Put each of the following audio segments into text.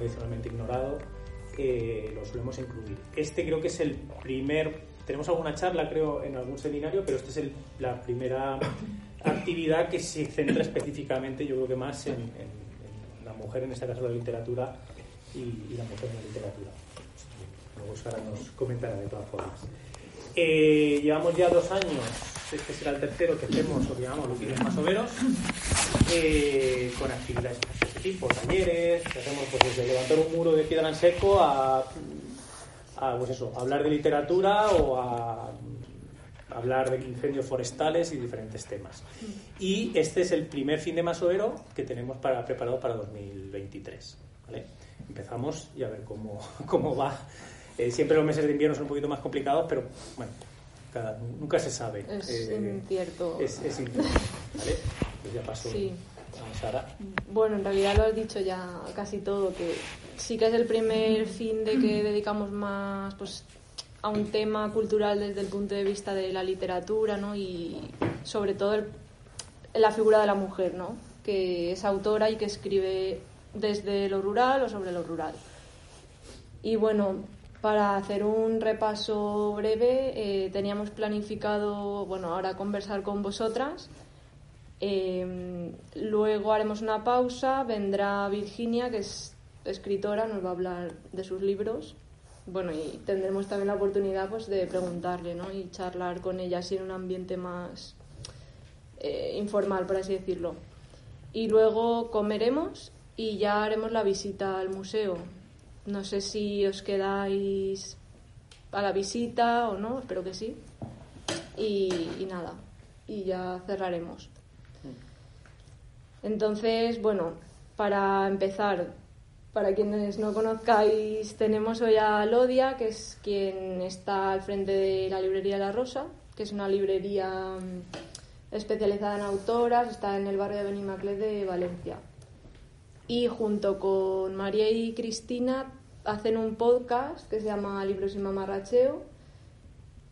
Tradicionalmente ignorado, eh, lo solemos incluir. Este creo que es el primer, tenemos alguna charla creo en algún seminario, pero esta es el- la primera actividad que se centra específicamente, yo creo que más en, en- en la mujer, en este caso la literatura, y, y la mujer en la literatura. Luego Sara nos comentará de todas formas. Eh, llevamos ya dos años, este será el tercero que hacemos, que llamamos los Viles Masoveros, eh, con actividades de este tipo, talleres, que hacemos pues, desde levantar un muro de piedra en seco a, a, pues eso, a hablar de literatura o a hablar de incendios forestales y diferentes temas. Y este es el primer fin de Masoero que tenemos para, preparado para 2023. ¿vale? Empezamos y a ver cómo, cómo va. Eh, siempre los meses de invierno son un poquito más complicados, pero bueno, cada- nunca se sabe. Es Eh, incierto. es, es incierto, ¿vale? Pues ya pasó Sí. Sara. Bueno, en realidad lo has dicho ya casi todo, que sí que es el primer fin de que dedicamos más pues, a un tema cultural desde el punto de vista de la literatura, ¿no? Y sobre todo el- la figura de la mujer, ¿no? Que es autora y que escribe desde lo rural o sobre lo rural. Y bueno, para hacer un repaso breve, eh, teníamos planificado, bueno, ahora conversar con vosotras. Eh, luego haremos una pausa, vendrá Virginia, que es escritora, nos va a hablar de sus libros. Bueno, y tendremos también la oportunidad pues, de preguntarle ¿no? y charlar con ella así en un ambiente más eh, informal, por así decirlo. Y luego comeremos y ya haremos la visita al museo. No sé si os quedáis a la visita o no, espero que sí. Y, y nada, y ya cerraremos. Entonces, bueno, para empezar, para quienes no conozcáis, tenemos hoy a Lodia, que es quien está al frente de la librería La Rosa, que es una librería mm, especializada en autoras, está en el barrio de Benimaclet de Valencia. Y junto con María y Cristina hacen un podcast que se llama Libros y Mamarracheo,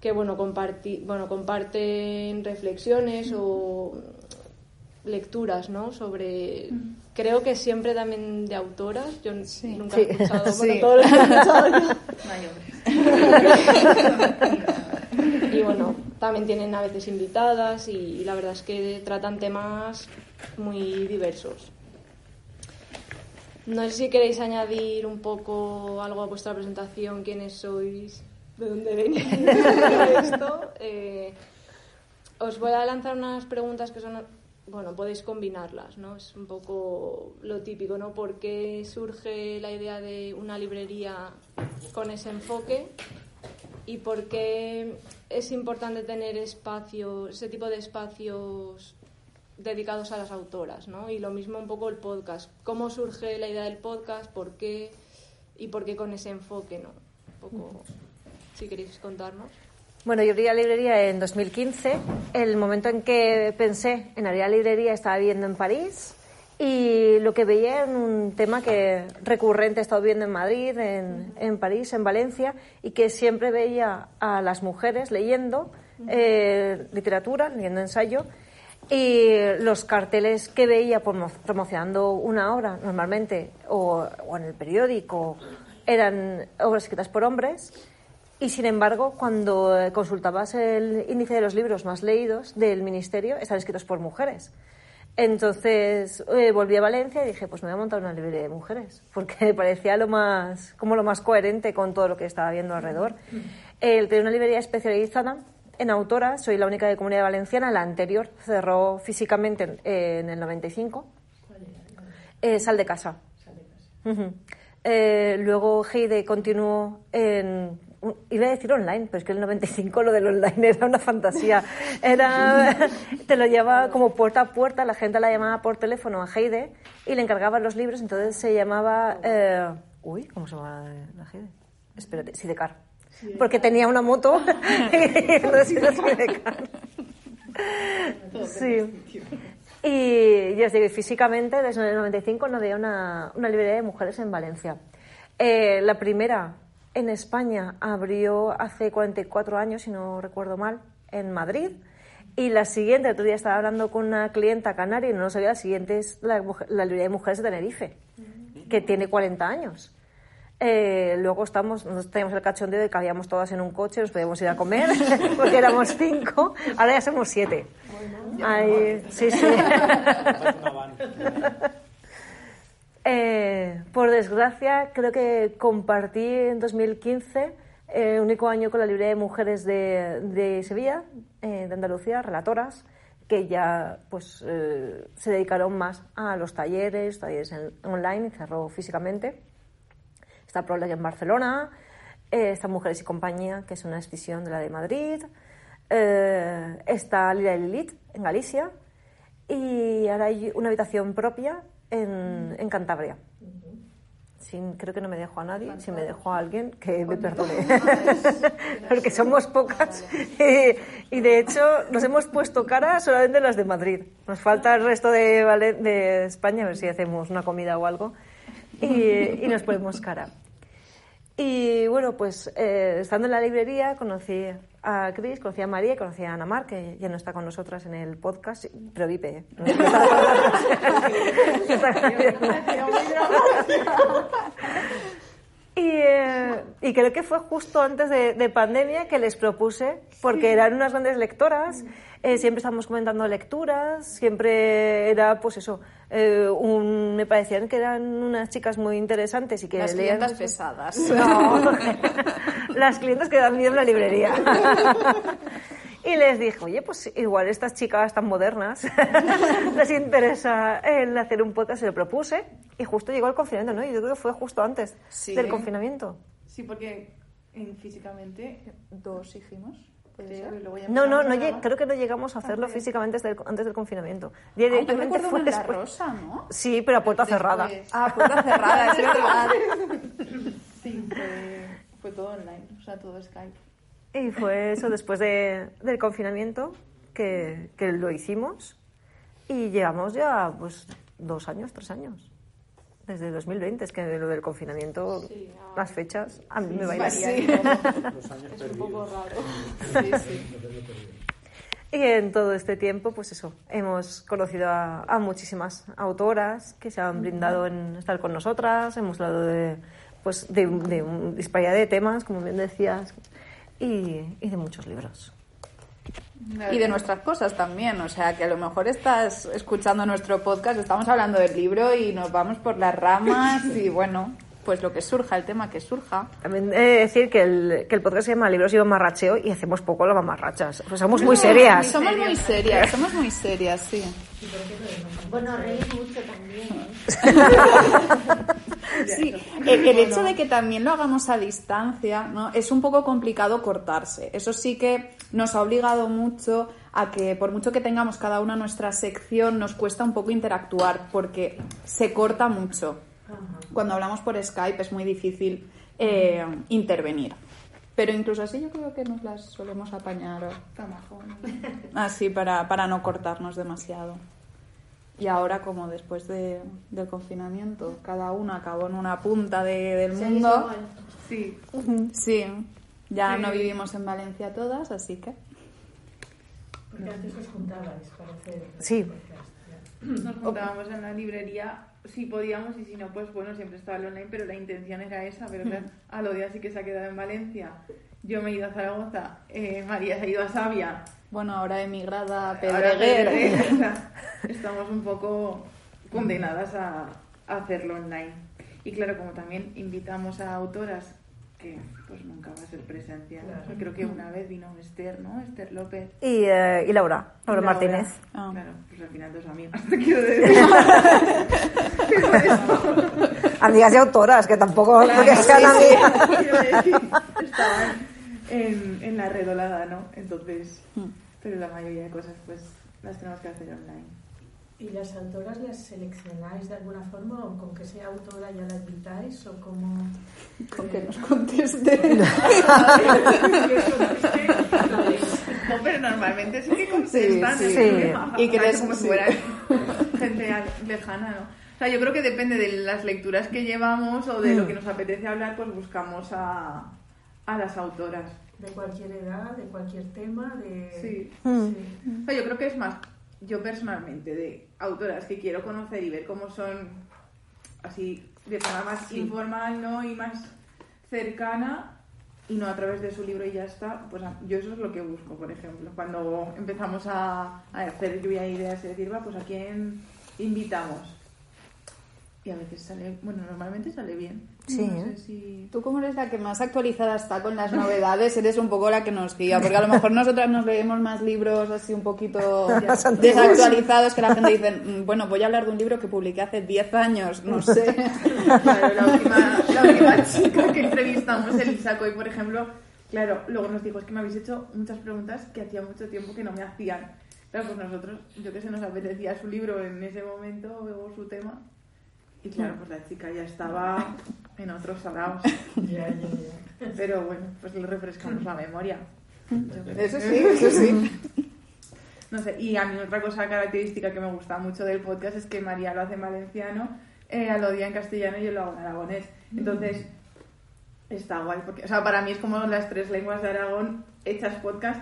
que bueno, comparti bueno, comparten reflexiones o lecturas, ¿no? Sobre, creo que siempre también de autoras. Yo nunca he Sí. escuchado, bueno, Sí. todo lo que he escuchado yo. Y bueno, también tienen a veces invitadas y, y la verdad es que tratan temas muy diversos. No sé si queréis añadir un poco algo a vuestra presentación, quiénes sois, de dónde venís, esto. Eh, os voy a lanzar unas preguntas que son, bueno, podéis combinarlas, ¿no? Es un poco lo típico, ¿no? ¿Por qué surge la idea de una librería con ese enfoque? ¿Y por qué es importante tener espacios, ese tipo de espacios dedicados a las autoras, ¿no? Y lo mismo un poco el podcast. ¿Cómo surge la idea del podcast? ¿Por qué? ¿Y por qué con ese enfoque, no? Un poco, si queréis contarnos. Bueno, yo abrí la librería en 2015. El momento en que pensé en abrir la librería estaba viviendo en París y lo que veía era un tema que recurrente he estado viendo en Madrid, en, en París, en Valencia y que siempre veía a las mujeres leyendo eh, literatura, leyendo ensayo y los carteles que veía promo- promocionando una obra normalmente o, o en el periódico eran obras escritas por hombres y sin embargo, cuando eh, consultabas el índice de los libros más leídos del ministerio, están escritos por mujeres. Entonces eh, volví a Valencia y dije, pues me voy a montar una librería de mujeres, porque me parecía lo más, como lo más coherente con todo lo que estaba viendo alrededor. El tener una librería especializada en autoras, soy la única de Comunidad Valenciana, la anterior cerró físicamente en, en el 95. Eh, Sal de Casa. Ujú. Eh, luego Heide continuó en. Iba a decir online, pero es que el 95 lo del online era una fantasía. Era, te lo llevaba como puerta a puerta, la gente la llamaba por teléfono a Heide y le encargaban los libros, entonces se llamaba. eh, uy, ¿cómo se llama la Heide? Espérate, Sidecar. Porque tenía una moto y. Sí. Y ya os digo, físicamente, desde el 95 no había una, una librería de mujeres en Valencia. Eh, la primera en España abrió hace 44 años, si no recuerdo mal, en Madrid. Y la siguiente, el otro día estaba hablando con una clienta canaria y no lo sabía, la siguiente es la, la librería de mujeres de Tenerife, que tiene 40 años. Eh, luego estamos, nos teníamos el cachondeo de que habíamos todas en un coche, nos podíamos ir a comer, porque éramos cinco, ahora ya somos siete. Sí, sí. Eh, por desgracia, creo que compartí en 2015 eh, el único año con la librería de mujeres de, Sevilla, eh, de Andalucía, relatoras, que ya pues eh, se dedicaron más a los talleres, talleres online y cerró físicamente. Está Proleg en Barcelona, eh, está Mujeres y Compañía, que es una escisión de la de Madrid, eh, está Lila y Lilith en Galicia y ahora hay una habitación propia en, en Cantabria. Sin, creo que no me dejo a nadie, si me dejo a alguien, que me perdone. Porque somos pocas. Y, y de hecho nos hemos puesto cara solamente las de Madrid. Nos falta el resto de, de España, a ver si hacemos una comida o algo. Y, y nos ponemos cara. Y bueno, pues eh, estando en la librería conocí a Cris, conocí a María y conocí a Ana Mar, que ya no está con nosotras en el podcast, pero vive. y, eh, y creo que fue justo antes de, de pandemia que les propuse, porque eran unas grandes lectoras, eh, siempre estábamos comentando lecturas, siempre era, pues eso, eh, un- me parecían que eran unas chicas muy interesantes y que Las leían clientas pesadas. No, las clientes que dan miedo en la librería. Y les dije, oye, pues igual estas chicas tan modernas les interesa el hacer un podcast, se lo propuse y justo llegó el confinamiento, ¿no? Y yo creo que fue justo antes Sí. del confinamiento. Sí, porque en, físicamente dos hicimos. Ya No, no, no lleg- creo que no llegamos a hacerlo físicamente antes del, antes del confinamiento. Ah, yo Directamente fue después. rosa, ¿no? Sí, pero a puerta cerrada. Ah, puerta cerrada, es verdad. Sí, fue, fue todo online, o sea, todo Skype. Y fue eso después de- del confinamiento que, que lo hicimos y llevamos ya pues dos años, tres años. Desde 2020, es que lo del confinamiento, las fechas, a mí me bailan. Los años Es un poco raro. Sí, sí. Y en todo este tiempo, pues eso, hemos conocido a, a muchísimas autoras que se han brindado en estar con nosotras, hemos hablado de, pues, de, de un- disparidad de temas, como bien decías, y, y de muchos libros. Y de nuestras cosas también, o sea que a lo mejor estás escuchando nuestro podcast, estamos hablando del libro y nos vamos por las ramas y bueno, pues lo que surja, el tema que surja. También he de decir que el, que el podcast se llama Libros y Mamarracheo y hacemos poco las mamarrachas. Pues somos muy serias. Somos muy serias, somos muy serias, sí. Bueno, reír mucho también. Sí, el, el hecho de que también lo hagamos a distancia, ¿no? Es un poco complicado cortarse. Eso sí que nos ha obligado mucho a que, por mucho que tengamos cada una nuestra sección, nos cuesta un poco interactuar porque se corta mucho. Cuando hablamos por Skype es muy difícil eh, intervenir. Pero incluso así yo creo que nos las solemos apañar así para, para no cortarnos demasiado. Y ahora, como después de- del confinamiento, cada una acabó en una punta de- del mundo, Sí, sí, ya no vivimos en Valencia todas, así que... Porque antes os juntabais para hacer. Sí. nos juntábamos en la librería si podíamos y si no, pues bueno, siempre estaba el online, pero la intención era esa, pero claro, a lo día sí que se ha quedado en Valencia. Yo me he ido a Zaragoza, eh, María se ha ido a Sabia. Bueno, ahora emigrada a Pedreguer. Estamos un poco condenadas a, a hacerlo online. Y claro, como también invitamos a autoras que pues nunca va a ser presencial. Creo que una vez vino Esther, ¿no? Esther López. Y, eh, y Laura, Y Laura Martínez. Ah. Claro, pues al final dos amigas, te quiero decir. Amigas y autoras, que tampoco Claro, porque sean sí, amigas. estaban en, en la redolada, ¿no? Entonces, pero la mayoría de cosas pues las tenemos que hacer online. ¿Y las autoras las seleccionáis de alguna forma o con que sea autora ya la invitáis o como... Con que nos conteste. No, pero normalmente sí que contestan Sí, sí. Y les- como si sí. fueran gente lejana, ¿no? O sea, yo creo que depende de las lecturas que llevamos o de lo que nos apetece hablar, pues buscamos a, a las autoras. De cualquier edad, de cualquier tema, de... Sí. Mm. O sea, yo creo que es más, yo personalmente, de autoras que quiero conocer y ver cómo son así de forma más informal, ¿no? Y más cercana y no a través de su libro y ya está, pues a- yo eso es lo que busco, por ejemplo. Cuando empezamos a, a hacer lluvia de ideas y decir, va, pues a quién invitamos. Y a veces sale, bueno, normalmente sale bien. Sí, No sé si... Tú como eres la que más actualizada está con las novedades, eres un poco la que nos guía, porque a lo mejor nosotras nos leemos más libros así un poquito desactualizados que la gente dice, "Mm, bueno, voy a hablar de un libro que publiqué hace 10 años, no sé. Claro, la última, la última chica que entrevistamos, Elisa Coy, por ejemplo, claro, luego nos dijo, es que me habéis hecho muchas preguntas que hacía mucho tiempo que no me hacían. Claro, pues nosotros, yo que sé, nos apetecía su libro en ese momento o su tema. Y claro, pues la chica ya estaba en otros ya. Pero bueno, pues le refrescamos la memoria. Eso sí, eso sí. No sé, y a mí otra cosa característica que me gusta mucho del podcast es que María lo hace en valenciano, eh, lo odia en castellano y yo lo hago en aragonés. Entonces, está guay, porque, o sea, para mí es como las tres lenguas de Aragón hechas podcast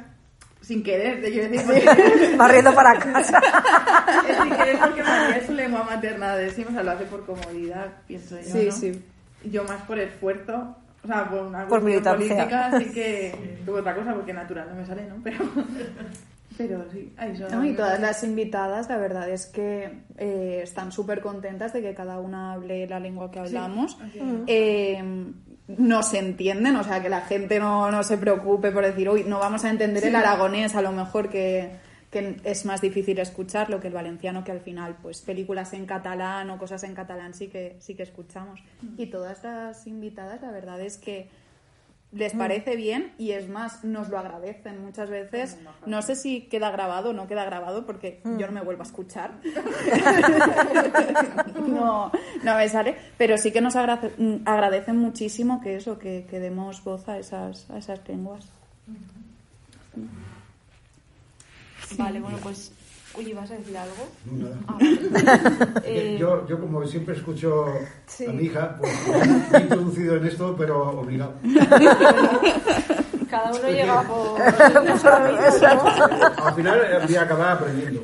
sin querer, te quiero decir, Barriendo para casa. sin querer porque María es su lengua materna de sí, o sea, lo hace por comodidad, pienso yo, Sí, ¿no? sí. Yo más por esfuerzo, o sea, por una Por política, así que tuve otra cosa porque natural no me sale, ¿no? Pero, pero sí, ahí son... No, y todas las invitadas, la verdad es que eh, están súper contentas de que cada una hable la lengua que hablamos. Eh, no se entienden, o sea, que la gente no, no se preocupe por decir, uy, no vamos a entender el aragonés, a lo mejor que, que es más difícil escucharlo que el valenciano, que al final, pues películas en catalán o cosas en catalán sí que, sí que escuchamos. Y todas las invitadas, la verdad es que les parece bien y es más, nos lo agradecen muchas veces. No sé si queda grabado o no queda grabado porque yo no me vuelvo a escuchar. no, no me sale, pero sí que nos agrade- mm, agradecen muchísimo que eso, que, que demos voz a esas, a esas lenguas. Vale, bueno, pues... Oye, ¿vas a decir algo? No, nada. Ah, vale. Eh, Yo, yo como siempre escucho Sí. a mi hija, pues me he introducido en esto, pero obligado. Cada uno llega por... Al final eh, voy a acabar aprendiendo.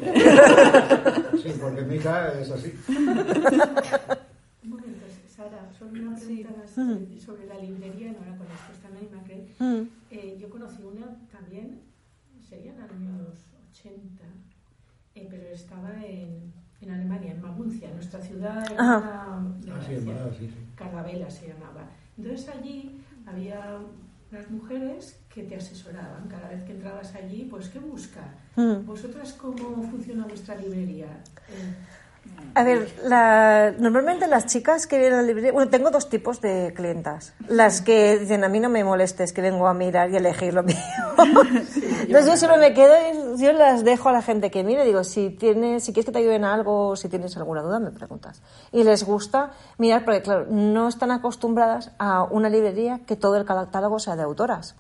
Sí, porque mi hija es así. Un momento, Sara, solo una pregunta más, eh, sobre la librería, y ahora con esto está Naima, que eh, yo conocí una también, serían años 80, eh, pero estaba en, en Alemania, en Maguncia, nuestra ciudad Ajá. hermana de Ah, sí, sí, sí. Carlavela se llamaba. Entonces allí había unas mujeres que te asesoraban cada vez que entrabas allí, pues qué buscar. Mm. ¿Vosotras cómo funciona vuestra librería? Eh, A ver, la- normalmente las chicas que vienen a la librería, bueno, tengo dos tipos de clientas. Las que dicen, a mí no me molestes, que vengo a mirar y elegir lo mío. Entonces yo siempre me quedo y yo las dejo a la gente que mire, digo, si tienes, si quieres que te ayuden algo, si tienes alguna duda, me preguntas. Y les gusta mirar, porque claro, no están acostumbradas a una librería que todo el catálogo sea de autoras.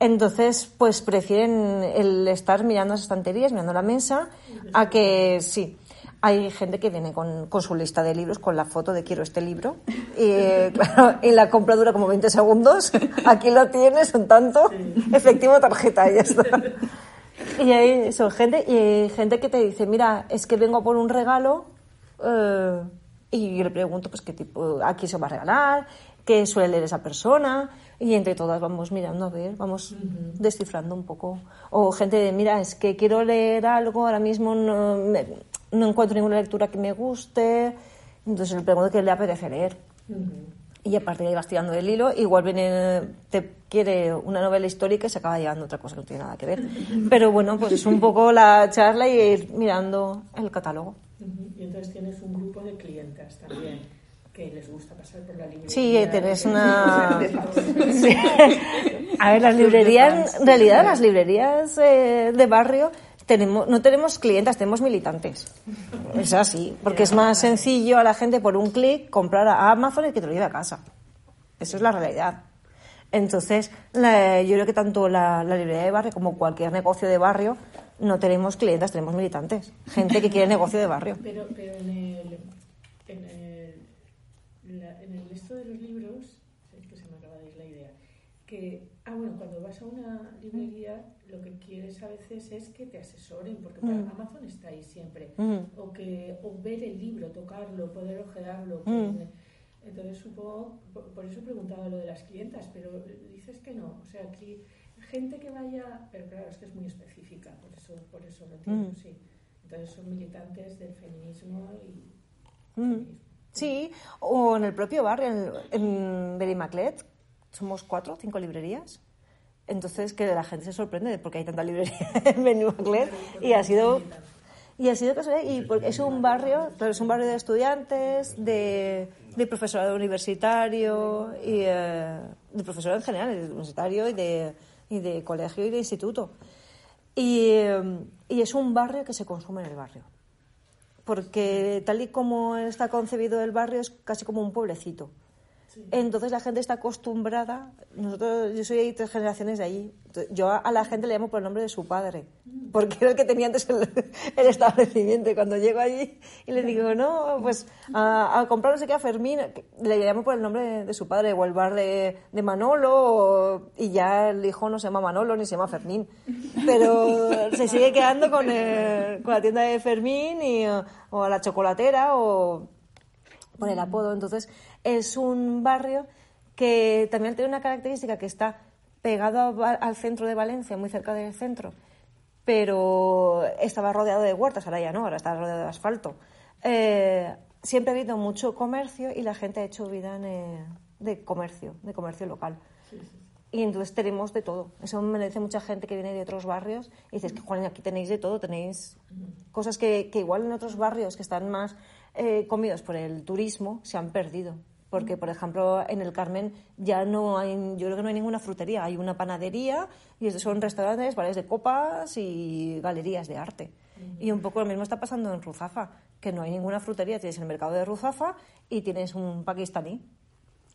Entonces, pues prefieren el estar mirando las estanterías, mirando la mesa, a que sí. Hay gente que viene con, con su lista de libros, con la foto de quiero este libro, y, claro, y la compra dura como 20 segundos. Aquí lo tienes, son tanto, efectivo, tarjeta, y ya está. Y hay son gente, y hay gente que te dice, mira, es que vengo por un regalo, eh, y yo le pregunto, pues, qué tipo, a quién se va a regalar, qué suele leer esa persona, y entre todas vamos mirando a ver, vamos descifrando un poco. O gente de, mira, es que quiero leer algo, ahora mismo no, me- no encuentro ninguna lectura que me guste, entonces le pregunto qué le apetece leer. Y a partir de ahí vas tirando del hilo, igual viene, te quiere una novela histórica y se acaba llevando otra cosa que no tiene nada que ver. Pero bueno, pues es un poco la charla y ir mirando el catálogo. Ujú. Y entonces tienes un grupo de clientes también que les gusta pasar por la librería. Sí, tenés una... Sí. A ver, las librerías, en realidad las librerías eh, de barrio tenemos, no tenemos clientas, tenemos militantes. Es así, porque es más sencillo a la gente por un clic comprar a Amazon y que te lo lleve a casa. Eso es la realidad. Entonces, yo creo que tanto la, librería de barrio como cualquier negocio de barrio no tenemos clientas, tenemos militantes. Gente que quiere negocio de barrio. Pero, pero en el, en el, en el esto de los libros, es que se me acaba de ir la idea, que, ah, bueno, cuando vas a una librería, lo que quieres a veces es que te asesoren, porque para Mm. Amazon está ahí siempre, Mm. o, que, o ver el libro, tocarlo, poder ojearlo. Mm. entonces, supongo, por, eso he preguntado lo de las clientas, pero dices que no, o sea, aquí gente que vaya, pero claro, es que es muy específica, por eso, por eso lo Mm. sí. Entonces son militantes del feminismo y. Sí, o en el propio barrio, en, en Berimaclet, somos cuatro, cinco librerías. Entonces, que la gente se sorprende de por qué hay tanta librería en Berimaclet. Y ha sido, y ha sido casualidad. Y es un barrio, es un barrio de estudiantes, de, de profesorado universitario, y eh, de profesorado en general, de universitario y de, y de colegio y de instituto. Y, eh, y es un barrio que se consume en el barrio porque tal y como está concebido el barrio es casi como un pueblecito. Entonces la gente está acostumbrada, nosotros, yo soy tres generaciones de allí, yo a, la gente le llamo por el nombre de su padre, porque era el que tenía antes el, establecimiento cuando llego allí y le digo, no, pues a, comprar no sé qué a Fermín, le llamo por el nombre de, su padre, o el bar de, de Manolo, y ya el hijo no se llama Manolo ni se llama Fermín, pero se sigue quedando con, el- con la tienda de Fermín o a la chocolatera o por el apodo. Entonces, es un barrio que también tiene una característica que está pegado a al centro de Valencia, muy cerca del centro, pero estaba rodeado de huertas, ahora ya no, ahora está rodeado de asfalto. Eh, siempre ha habido mucho comercio y la gente ha hecho vida en, eh, de comercio, de comercio local. Y entonces tenemos de todo. Eso me dice mucha gente que viene de otros barrios y dices que, Juan, aquí tenéis de todo, tenéis cosas que, que igual en otros barrios que están más eh, comidos por el turismo se han perdido. Porque, por ejemplo, en el Carmen ya no hay, yo creo que no hay ninguna frutería, hay una panadería y son restaurantes, bares de copas y galerías de arte. Y un poco lo mismo está pasando en Ruzafa, que no hay ninguna frutería, tienes el mercado de Ruzafa y tienes un pakistaní.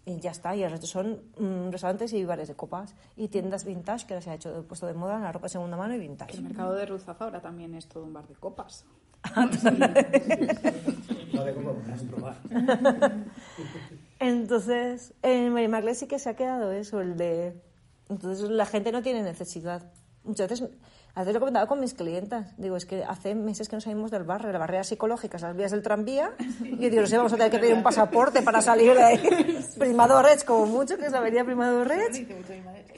Y ya está, y el resto son mm, restaurantes y bares de copas y tiendas vintage, que ahora se ha hecho puesto de moda en la ropa de segunda mano y vintage. El mercado de Ruzafa ahora también es todo un bar de copas. Probar. Entonces, en Mary Marley sí que se ha quedado eso, el de... Entonces la gente no tiene necesidad. Muchas veces, a veces lo he comentado con mis clientas, digo, es que hace meses que no salimos del barrio, la barrera psicológica, las vías del tranvía, y yo digo, no sé, vamos a tener que pedir un pasaporte para salir de ahí. Primadores, como mucho, que es la avenida Primadores.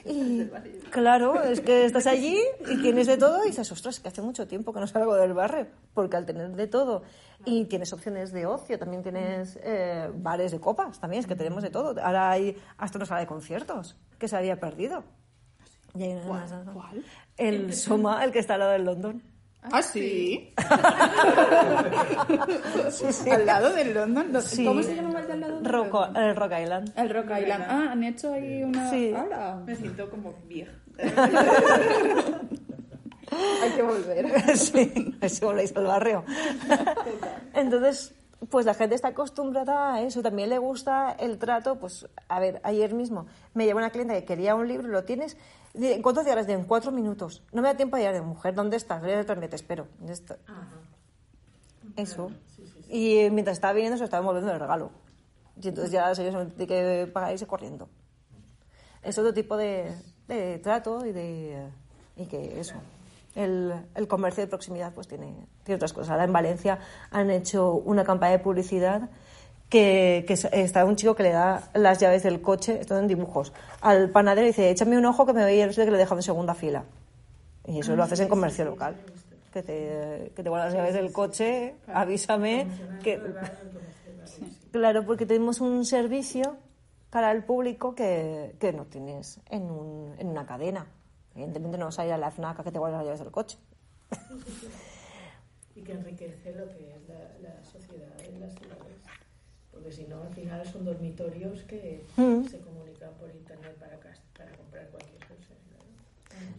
Y claro, es que estás allí y tienes de todo y dices, ostras, que hace mucho tiempo que no salgo del barrio, porque al tener de todo y tienes opciones de ocio, también tienes eh, bares de copas, también es que tenemos de todo. Ahora hay hasta una sala de conciertos que se había perdido. Y hay una- ¿Cuál? El Soma, el que está al lado del London. ¿Ah, sí? Sí, sí. ¿Al lado del London? ¿Lo- Sí. ¿Cómo se llama el de al lado del Roco- London? el Rock Island. El Rock Island. Ah, han hecho ahí una... Sí. Me siento como vieja. Hay que volver. sí, así volvéis al barrio. Entonces, pues la gente está acostumbrada a eso. También le gusta el trato. Pues, a ver, ayer mismo me llevó una clienta que quería un libro, lo tienes. ¿En cuánto llegarás? De en cuatro minutos. No me da tiempo a llegar de mujer. ¿Dónde estás? Voy te espero. ¿Dónde está? Eso. Y eh, mientras estaba viniendo se estaba envolviendo el regalo. Y entonces ya la señora se tiene que pagar y irse corriendo. Es otro tipo de, de trato y de y que eso. El, el comercio de proximidad pues tiene, tiene otras cosas. Ahora en Valencia han hecho una campaña de publicidad que, que es- está un chico que le da las llaves del coche, esto en dibujos, al panadero y dice, échame un ojo que me voy a ir que le he dejado en segunda fila. Y eso lo haces en comercio local. que te, que te guardas las llaves del coche, avísame. Que, claro, porque tenemos un servicio para el público que, que no tienes en, un, en una cadena. Evidentemente no vas a ir a la FNAC a que te guardes las llaves del coche. y que enriquece lo que es la, la sociedad en las ciudades. Porque si no, al final son dormitorios que Mm. se comunican por internet para, para comprar cualquier cosa.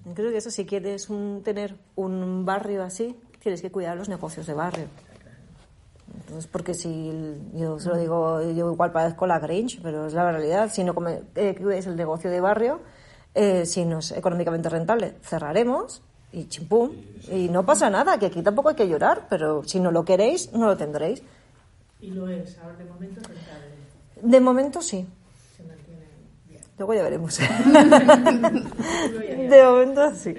¿no? Creo que eso, si quieres un- tener un barrio así, tienes que cuidar los negocios de barrio. Entonces, porque si yo se lo digo, yo igual parezco la Grinch, pero es la realidad. Si no come- eh, cuides el negocio de barrio, eh, si no es económicamente rentable, cerraremos y chimpum. Y no pasa nada, que aquí tampoco hay que llorar, pero si no lo queréis, no lo tendréis. Y lo es, ahora de momento rentable, De momento sí, se mantiene bien. luego ya veremos. De momento sí.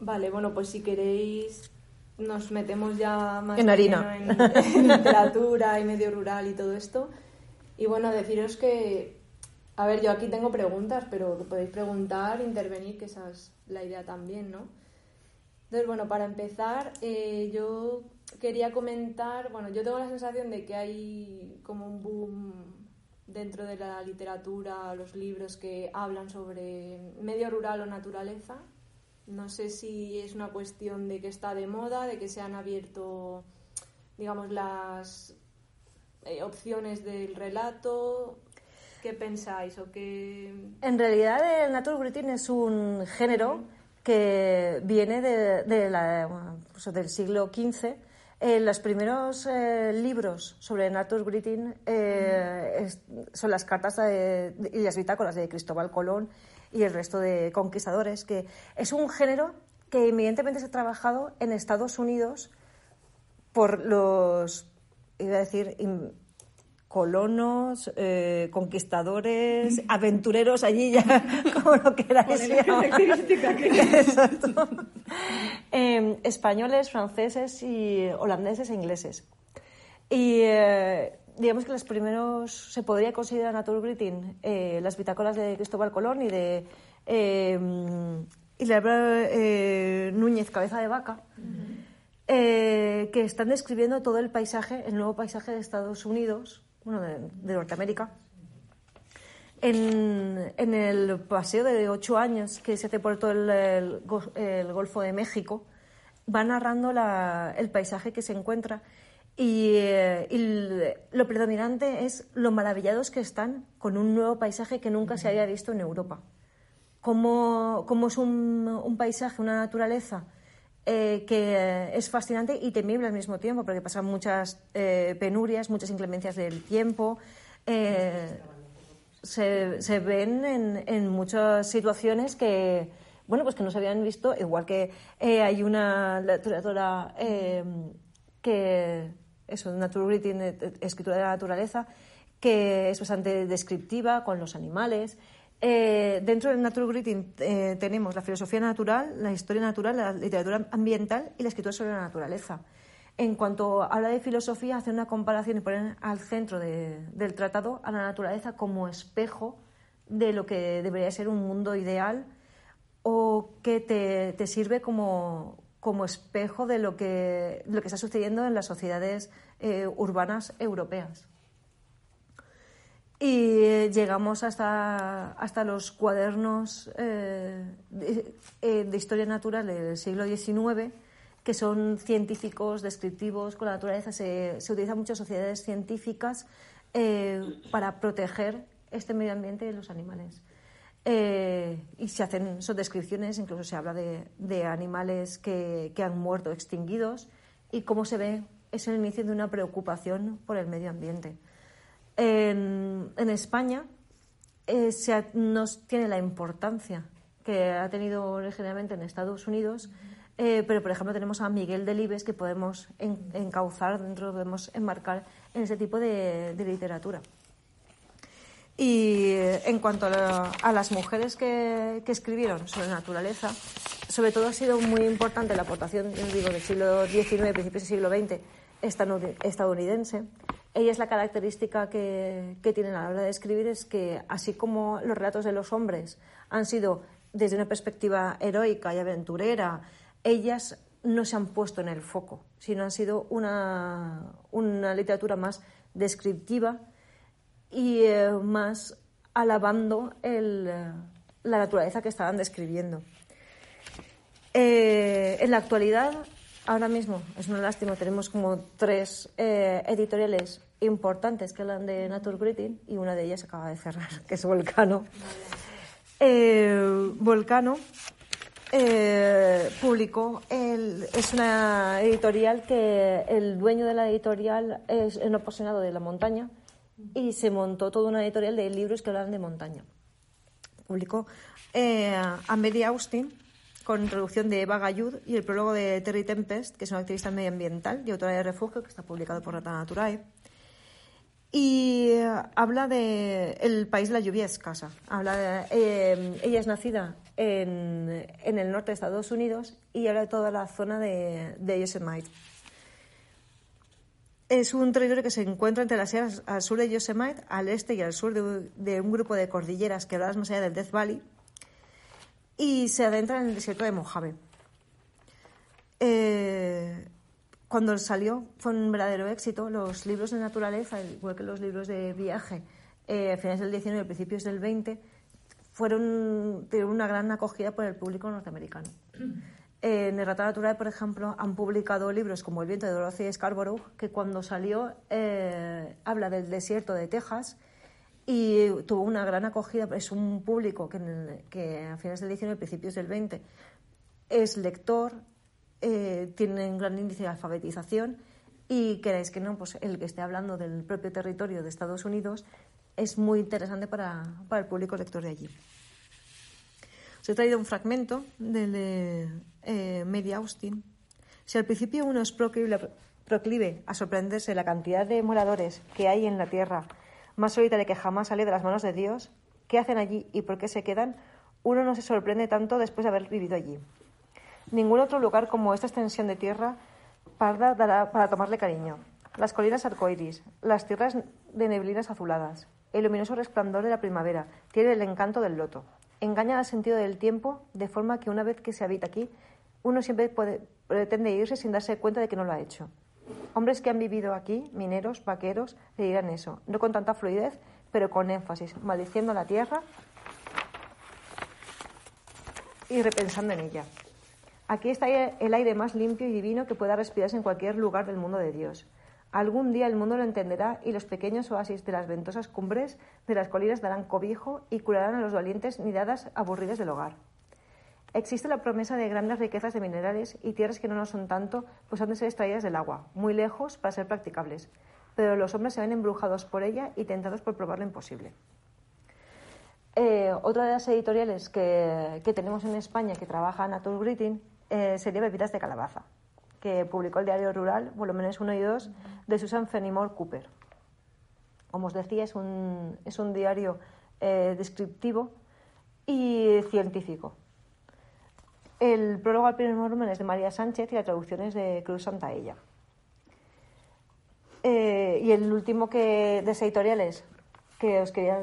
Vale, bueno, pues si queréis nos metemos ya más En harina. en, en literatura y medio rural y todo esto. Y bueno, deciros que, a ver, yo aquí tengo preguntas, pero podéis preguntar, intervenir, que esa es la idea también, ¿no? Entonces, bueno, para empezar, eh, yo quería comentar, bueno, yo tengo la sensación de que hay como un boom dentro de la literatura, los libros que hablan sobre medio rural o naturaleza. No sé si es una cuestión de que está de moda, de que se han abierto, digamos, las eh, opciones del relato. ¿Qué pensáis? ¿O qué... En realidad el Naturbreeding es un género que viene de, de la- pues del siglo XV. Eh, los primeros eh, libros sobre Naturbreeding eh, es- son las cartas de- de- y las bitácoras de Cristóbal Colón y el resto de conquistadores, que es un género que evidentemente se ha trabajado en Estados Unidos por los, iba a decir, im- colonos, eh, conquistadores, aventureros allí ya, como lo queráis llamar. Exacto. Eh, españoles, franceses y holandeses e ingleses. Y eh, digamos que los primeros se podría considerar Naturgreeting eh, las bitácoras de Cristóbal Colón y de eh, y Núñez Cabeza de Vaca, que están describiendo todo el paisaje, el nuevo paisaje de Estados Unidos, bueno, de, de Norteamérica. En, el paseo de ocho años que se hace por todo el, el go- el Golfo de México, va narrando la- el paisaje que se encuentra y, eh, y lo predominante es lo maravillados que están con un nuevo paisaje que nunca se había visto en Europa. Cómo es un paisaje, una naturaleza eh, que es fascinante y temible al mismo tiempo, porque pasan muchas eh, penurias, muchas inclemencias del tiempo. eh, se, se ven en, en muchas situaciones que, bueno, pues que no se habían visto, igual que hay una literatura eh, que, Naturgreeting, eh, escritura de la naturaleza, que es bastante descriptiva con los animales. Eh, dentro del Naturgreeting eh, tenemos la filosofía natural, la historia natural, la literatura ambiental y la escritura sobre la naturaleza. En cuanto habla de filosofía, hace una comparación y pone al centro de- del tratado a la naturaleza como espejo de lo que debería ser un mundo ideal o que te, te sirve como, como espejo de lo que, lo que está sucediendo en las sociedades eh, urbanas europeas. Y eh, llegamos hasta, hasta los cuadernos eh, de, eh, de historia natural del siglo XIX, que son científicos, descriptivos con la naturaleza. Se, se utilizan muchas sociedades científicas para proteger este medio ambiente y los animales. Y se hacen son descripciones, incluso se habla de, de animales que, que han muerto, extinguidos, y cómo se ve es el inicio de una preocupación por el medio ambiente. En, España eh, no tiene la importancia que ha tenido originalmente en Estados Unidos, eh, pero por ejemplo tenemos a Miguel Delibes que podemos en- encauzar dentro, podemos enmarcar en ese tipo de, literatura. Y eh, en cuanto a, la- a las mujeres que, escribieron sobre naturaleza, sobre todo ha sido muy importante la aportación, digo, del siglo XIX, principios del siglo XX, estadounidense. Ella es la característica que, que tienen a la hora de escribir, es que así como los relatos de los hombres han sido desde una perspectiva heroica y aventurera, ellas no se han puesto en el foco, sino han sido una, una literatura más descriptiva y eh, más alabando el, eh, la naturaleza que estaban describiendo. Eh, en la actualidad, ahora mismo, es una lástima, tenemos como tres editoriales importantes que hablan de Naturgreeting y una de ellas acaba de cerrar, que es Volcano. Volcano eh, publicó, es una editorial que el dueño de la editorial es un apasionado de la montaña y se montó toda una editorial de libros que hablan de montaña. Publicó eh, a Mary Austin con introducción de Eva Gayud y el prólogo de Terry Tempest, que es una activista medioambiental y autora de Refugio, que está publicado por Rata Naturae. Y eh, habla de el país la lluvia escasa. Habla eh, ella es nacida en, en, el norte de Estados Unidos y habla de toda la zona de, Yosemite. Es un territorio que se encuentra entre las sierras al sur de Yosemite, al este y al sur de, un grupo de cordilleras quebradas más allá del Death Valley y se adentra en el desierto de Mojave. Eh, cuando salió fue un verdadero éxito. Los libros de naturaleza, igual que los libros de viaje, eh, a finales del 19 y principios del 20, fueron, tuvieron una gran acogida por el público norteamericano. Eh, en Errata Natural, por ejemplo, han publicado libros como El viento de Dorothy Scarborough, que cuando salió eh, habla del desierto de Texas y tuvo una gran acogida. Es un público que, que a finales del 19 y principios del 20 es lector, eh, tienen gran índice de alfabetización y queréis que no, pues el que esté hablando del propio territorio de Estados Unidos es muy interesante para, el público lector de allí. Os he traído un fragmento del de eh, Mary Austin. Si al principio uno es proclive, proclive a sorprenderse la cantidad de moradores que hay en la tierra, más solitaria que jamás sale de las manos de Dios, qué hacen allí y por qué se quedan, uno no se sorprende tanto después de haber vivido allí. Ningún otro lugar como esta extensión de tierra parda dará para tomarle cariño. Las colinas arcoíris, las tierras de neblinas azuladas, el luminoso resplandor de la primavera, tiene el encanto del loto. Engaña al sentido del tiempo, de forma que una vez que se habita aquí, uno siempre puede, pretende irse sin darse cuenta de que no lo ha hecho. Hombres que han vivido aquí, mineros, vaqueros, le dirán eso, no con tanta fluidez, pero con énfasis, maldiciendo la tierra y repensando en ella. Aquí está el aire más limpio y divino que pueda respirarse en cualquier lugar del mundo de Dios. Algún día el mundo lo entenderá y los pequeños oasis de las ventosas cumbres de las colinas darán cobijo y curarán a los valientes nidadas aburridas del hogar. Existe la promesa de grandes riquezas de minerales y tierras que no lo son tanto, pues han de ser extraídas del agua, muy lejos para ser practicables. Pero los hombres se ven embrujados por ella y tentados por probar lo imposible. Eh, otra de las editoriales que, que, tenemos en España que trabaja Nature Greeting eh, sería Bebidas de Calabaza, que publicó el Diario Rural, volúmenes 1 y 2, de Susan Fenimore Cooper. Como os decía, es un, es un diario eh, descriptivo y científico. El prólogo al primer volumen es de María Sánchez y la traducción es de Cruz Santaella. Eh, y el último que, de editoriales que os quería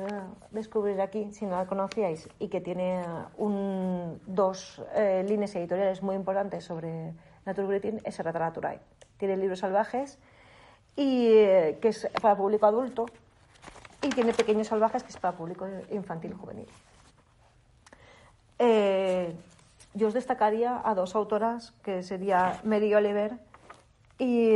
descubrir aquí, si no la conocíais, y que tiene un, dos eh, líneas editoriales muy importantes sobre Naturgreeting, es Serrata Naturae. Tiene libros salvajes, y, eh, que es para público adulto, y tiene Pequeños Salvajes, que es para público infantil juvenil. Eh, yo os destacaría a dos autoras, que sería Mary Oliver y,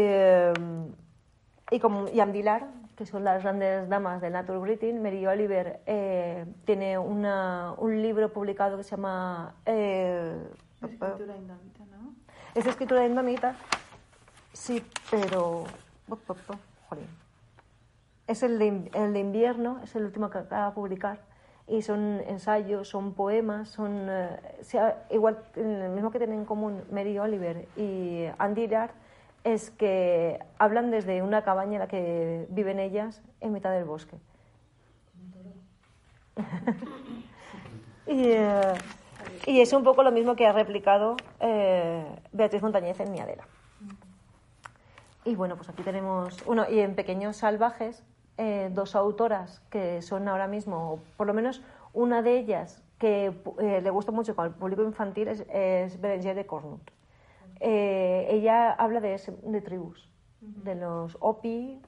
y, como, y Dilar, que son las grandes damas de Natural Greeting. Mary Oliver eh, tiene una, un libro publicado que se llama... Eh, escritura indomita, ¿no? Es escritura indomita, sí, pero... Es el de, el de invierno, es el último que acaba de publicar y son ensayos, son poemas, son eh, sea, igual el mismo que tienen en común Mary Oliver y Andy Dillard es que hablan desde una cabaña en la que viven ellas en mitad del bosque. y, eh, y, es un poco lo mismo que ha replicado eh, Beatriz Montañez en Niadera. Y bueno, pues aquí tenemos, uno y en Pequeños Salvajes, eh, dos autoras que son ahora mismo, por lo menos una de ellas que le gusta mucho con el público infantil es, es de Cornut Eh, ella habla de, ese- de tribus, de los Opi.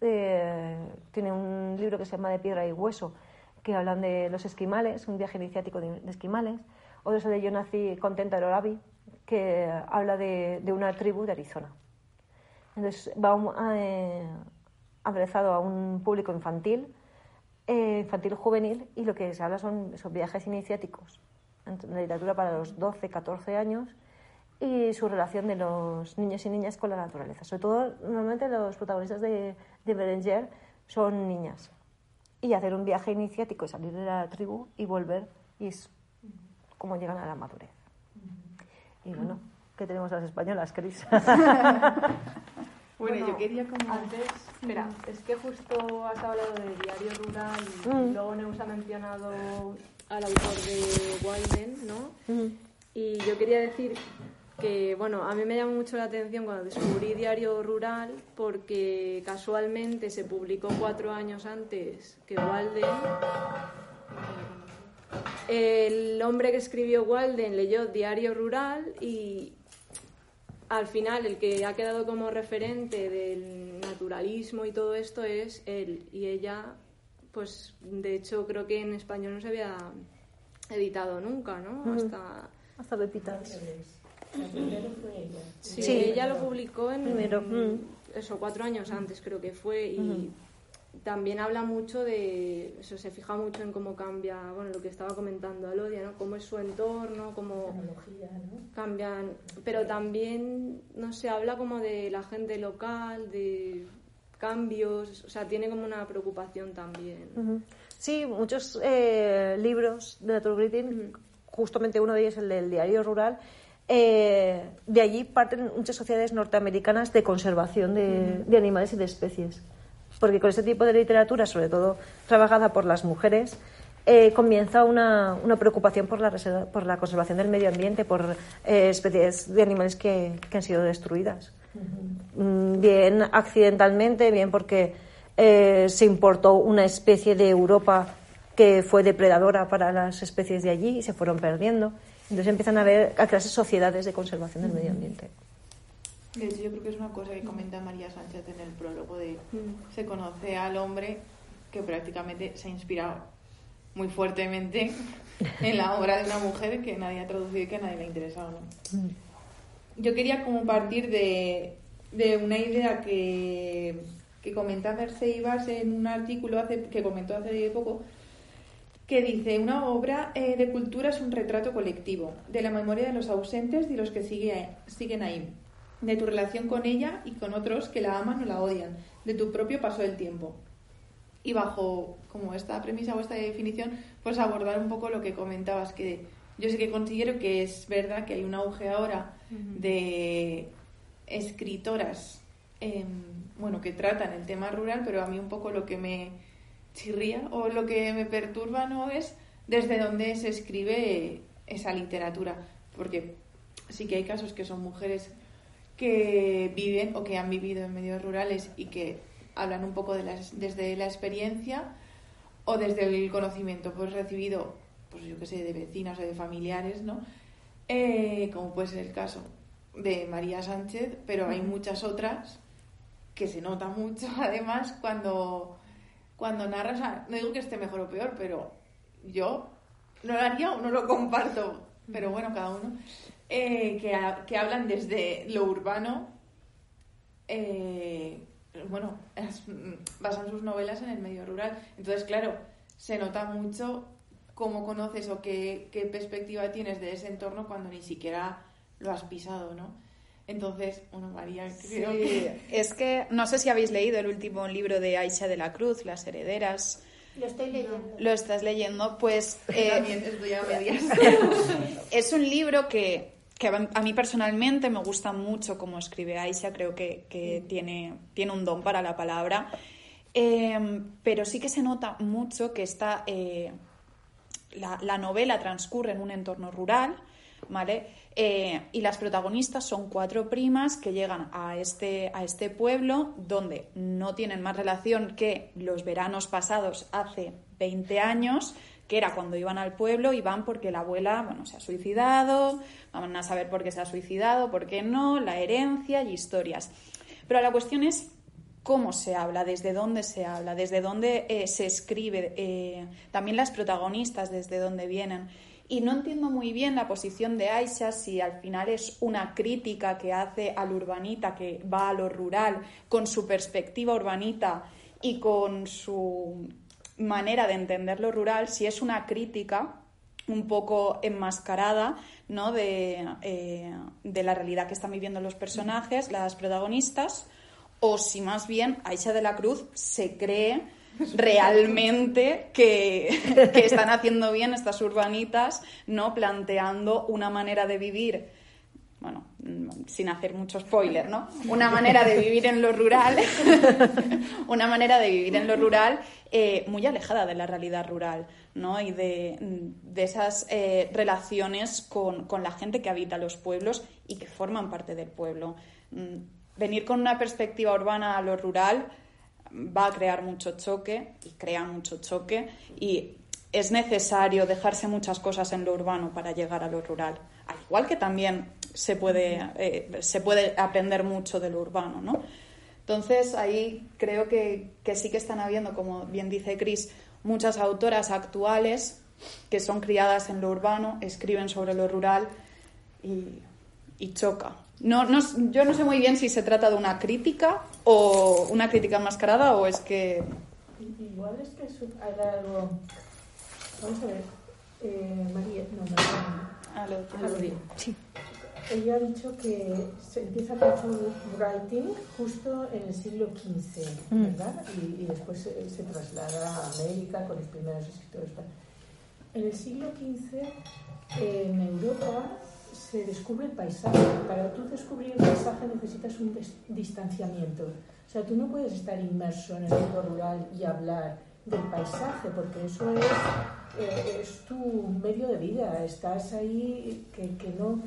eh, tiene un libro que se llama De piedra y hueso, que hablan de los esquimales, un viaje iniciático de, de esquimales. Otro es el de Yo nací contenta de Orabi, que habla de, de una tribu de Arizona. Entonces va un- eh, aderezado a un público infantil, eh, infantil juvenil, y lo que se habla son esos viajes iniciáticos, la literatura para los 12, 14 años, y su relación de los niños y niñas con la naturaleza. Sobre todo, normalmente los protagonistas de, de Berenger son niñas. Y hacer un viaje iniciático, salir de la tribu y volver, y es como llegan a la madurez. Y bueno, ¿qué tenemos las españolas, Cris? Bueno, yo quería como... Antes, espera, es que justo has hablado de diario rural y Mm. luego Neus ha mencionado al autor de Walden, ¿no? Y yo quería decir que, bueno, a mí me llamó mucho la atención cuando descubrí Diario Rural porque casualmente se publicó cuatro años antes que Walden. El hombre que escribió Walden leyó Diario Rural y al final el que ha quedado como referente del naturalismo y todo esto es él y ella pues de hecho creo que en español no se había editado nunca no hasta Hasta Pepitas. Fue ella. sí, Sí. ella lo publicó en Primero, mm. eso cuatro años antes creo que fue y también habla mucho de eso se fija mucho en cómo cambia bueno lo que estaba comentando Alodia no cómo es su entorno cómo cambian, pero también, no sé, habla como de la gente local, de cambios, o sea, tiene como una preocupación también. Sí, muchos eh, libros de Naturgritin, justamente uno de ellos, el del diario rural, eh, de allí parten muchas sociedades norteamericanas de conservación de, de animales y de especies. Porque con este tipo de literatura, sobre todo trabajada por las mujeres, eh, comienza una, una preocupación por la, reserva- por la conservación del medio ambiente, por eh, especies de animales que, que han sido destruidas. Mm, Bien accidentalmente, bien porque eh, se importó una especie de Europa que fue depredadora para las especies de allí y se fueron perdiendo. Entonces empiezan a, ver, a crearse sociedades de conservación del medio ambiente. De hecho, yo creo que es una cosa que comenta María Sánchez en el prólogo de se conoce al hombre que prácticamente se ha inspirado muy fuertemente en la obra de una mujer que nadie ha traducido y que a nadie le ha interesado. ¿no? Yo quería como partir de, de una idea que, que comenta Merce Ibas en un artículo hace, que comentó hace poco, que dice, una obra eh, de cultura es un retrato colectivo, de la memoria de los ausentes y los que sigue- siguen ahí, de tu relación con ella y con otros que la aman o la odian, de tu propio paso del tiempo. Y bajo como esta premisa o esta definición, pues abordar un poco lo que comentabas, que yo sé que considero que es verdad que hay un auge ahora de escritoras em, bueno, que tratan el tema rural, pero a mí un poco lo que me chirría o lo que me perturba no es desde dónde se escribe esa literatura, porque sí que hay casos que son mujeres que viven o que han vivido en medios rurales y que hablan un poco de las, desde la experiencia o desde el conocimiento pues recibido pues yo que sé de vecinas o de familiares no Eh, como puede ser el caso de María Sánchez pero hay muchas otras que se nota mucho además cuando cuando narra o sea, no digo que esté mejor o peor pero yo no lo haría o no lo comparto pero bueno cada uno eh, que, que hablan desde lo urbano eh, bueno, es- basan sus novelas en el medio rural. Entonces, claro, se nota mucho cómo conoces o qué, qué perspectiva tienes de ese entorno cuando ni siquiera lo has pisado, ¿no? Entonces, bueno, María, creo Sí, que... es que no sé si habéis leído el último libro de Aisha de la Cruz, Las Herederas. Lo estoy leyendo. ¿Lo estás leyendo? Pues eh, También estoy a medias. es un libro que, que a mí personalmente me gusta mucho cómo escribe Aisha, creo que, que tiene, tiene un don para la palabra, Eh, pero sí que se nota mucho que está, eh, la, la novela transcurre en un entorno rural, ¿vale? Eh, y las protagonistas son cuatro primas que llegan a este, a este pueblo donde no tienen más relación que los veranos pasados hace 20 años, que era cuando iban al pueblo, iban porque la abuela, bueno, se ha suicidado, van a saber por qué se ha suicidado, por qué no, la herencia y historias. Pero la cuestión es cómo se habla, desde dónde se habla, desde dónde eh, se escribe, eh, también las protagonistas, desde dónde vienen. Y no entiendo muy bien la posición de Aisha si al final es una crítica que hace al urbanita, que va a lo rural, con su perspectiva urbanita y con su manera de entender lo rural, si es una crítica un poco enmascarada ¿no? de, eh, de la realidad que están viviendo los personajes, las protagonistas, o si más bien Aisha de la Cruz se cree realmente que, están haciendo bien estas urbanitas, ¿no? Planteando una manera de vivir, bueno, sin hacer mucho spoiler, ¿no? Una manera de vivir en lo rural, una manera de vivir en lo rural eh, muy alejada de la realidad rural, ¿no? Y de, esas eh, relaciones con, con la gente que habita los pueblos y que forman parte del pueblo mm, venir con una perspectiva urbana a lo rural va a crear mucho choque y crea mucho choque y es necesario dejarse muchas cosas en lo urbano para llegar a lo rural. Al igual que también se puede, eh, se puede aprender mucho de lo urbano, ¿no? Entonces ahí creo que, que sí que están habiendo, como bien dice Cris, muchas autoras actuales que son criadas en lo urbano, escriben sobre lo rural y, y choca. No, no, yo no sé muy bien si se trata de una crítica o una crítica enmascarada o es que... Igual es que hay algo... Vamos a ver. Eh, María, no, María. Sí. Ella ha dicho que se empieza con writing justo en el siglo XV, mm. ¿verdad? Y, después se, se, traslada a América con los primeros escritores. En el siglo XV, en Europa, se descubre el paisaje. Para tú descubrir el paisaje necesitas un distanciamiento. O sea, tú no puedes estar inmerso en el mundo rural y hablar del paisaje, porque eso es, eh, es tu medio de vida. Estás ahí que, que, no...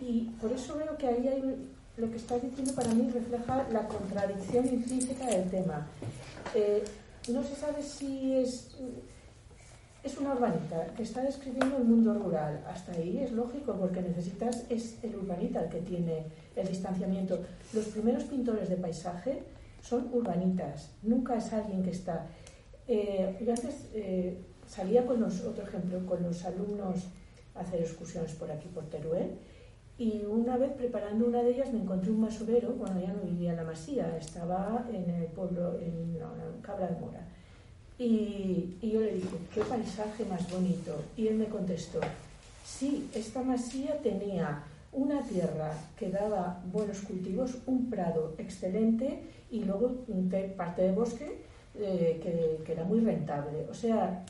Y por eso veo que ahí hay... Lo que estás diciendo para mí refleja la contradicción intrínseca del tema. Eh, no se sabe si es es una urbanita que está describiendo el mundo rural. Hasta ahí es lógico porque necesitas, es el urbanita el que tiene el distanciamiento. Los primeros pintores de paisaje son urbanitas, nunca es alguien que está. Eh, yo antes eh, salía con los, otro ejemplo, con los alumnos a hacer excursiones por aquí, por Teruel, y una vez preparando una de ellas me encontré un masurero, bueno, ya no vivía en la masía, estaba en el pueblo, en, en Cabra de Mora y, yo le dije, qué paisaje más bonito. Y él me contestó, sí, esta masía tenía una tierra que daba buenos cultivos, un prado excelente y luego parte de bosque eh, que, que, era muy rentable. O sea,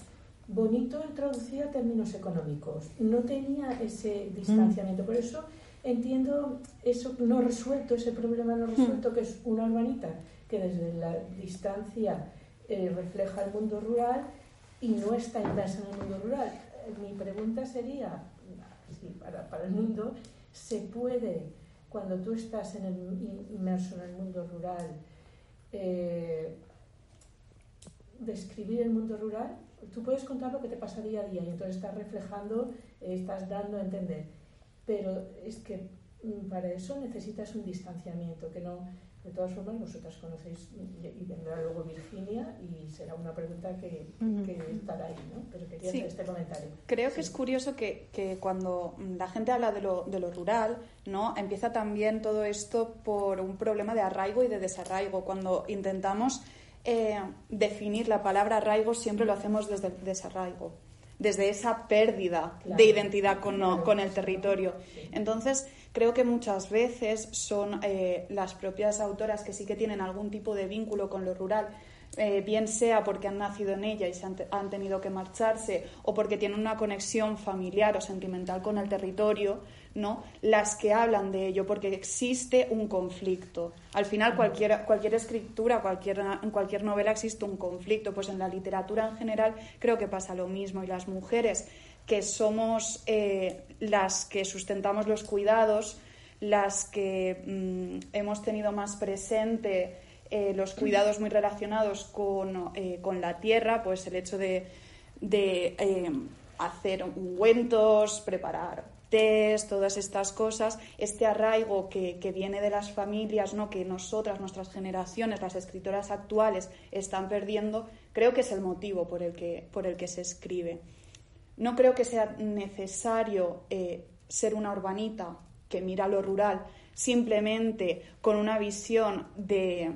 bonito traducía términos económicos. No tenía ese distanciamiento. Por eso entiendo eso no resuelto, ese problema no resuelto, que es una urbanita que desde la distancia eh, refleja el mundo rural y no está inmersa en el mundo rural. Mi pregunta sería, para, el mundo, ¿se puede, cuando tú estás inmerso en el mundo rural, eh, describir el mundo rural? Tú puedes contar lo que te pasa día a día y entonces estás reflejando, eh, estás dando a entender. Pero es que mm, para eso necesitas un distanciamiento, que no de todas formas, vosotras conocéis y vendrá luego Virginia y será una pregunta que, estará ahí, ¿no? Pero quería hacer este comentario. Creo que es curioso que, que, cuando la gente habla de lo, de lo rural, ¿no? Empieza también todo esto por un problema de arraigo y de desarraigo. Cuando intentamos eh, definir la palabra arraigo, siempre lo hacemos desde el desarraigo desde esa pérdida de identidad con, con el territorio. Entonces, Creo que muchas veces son eh, las propias autoras que sí que tienen algún tipo de vínculo con lo rural, eh, bien sea porque han nacido en ella y se han, tenido que marcharse o porque tienen una conexión familiar o sentimental con el territorio, ¿no? Las que hablan de ello, porque existe un conflicto. Al final, cualquier, cualquier escritura, cualquier, en cualquier novela existe un conflicto. Pues en la literatura en general creo que pasa lo mismo. Y las mujeres que somos eh, las que sustentamos los cuidados, las que mm, hemos tenido más presente eh, los cuidados muy relacionados con, eh, con, la tierra, pues el hecho de de hacer ungüentos, preparar test, todas estas cosas, este arraigo que, viene de las familias, ¿no? que nosotras, nuestras generaciones, las escritoras actuales están perdiendo, creo que es el motivo por el que, por el que se escribe. No creo que sea necesario eh, ser una urbanita que mira lo rural simplemente con una visión de.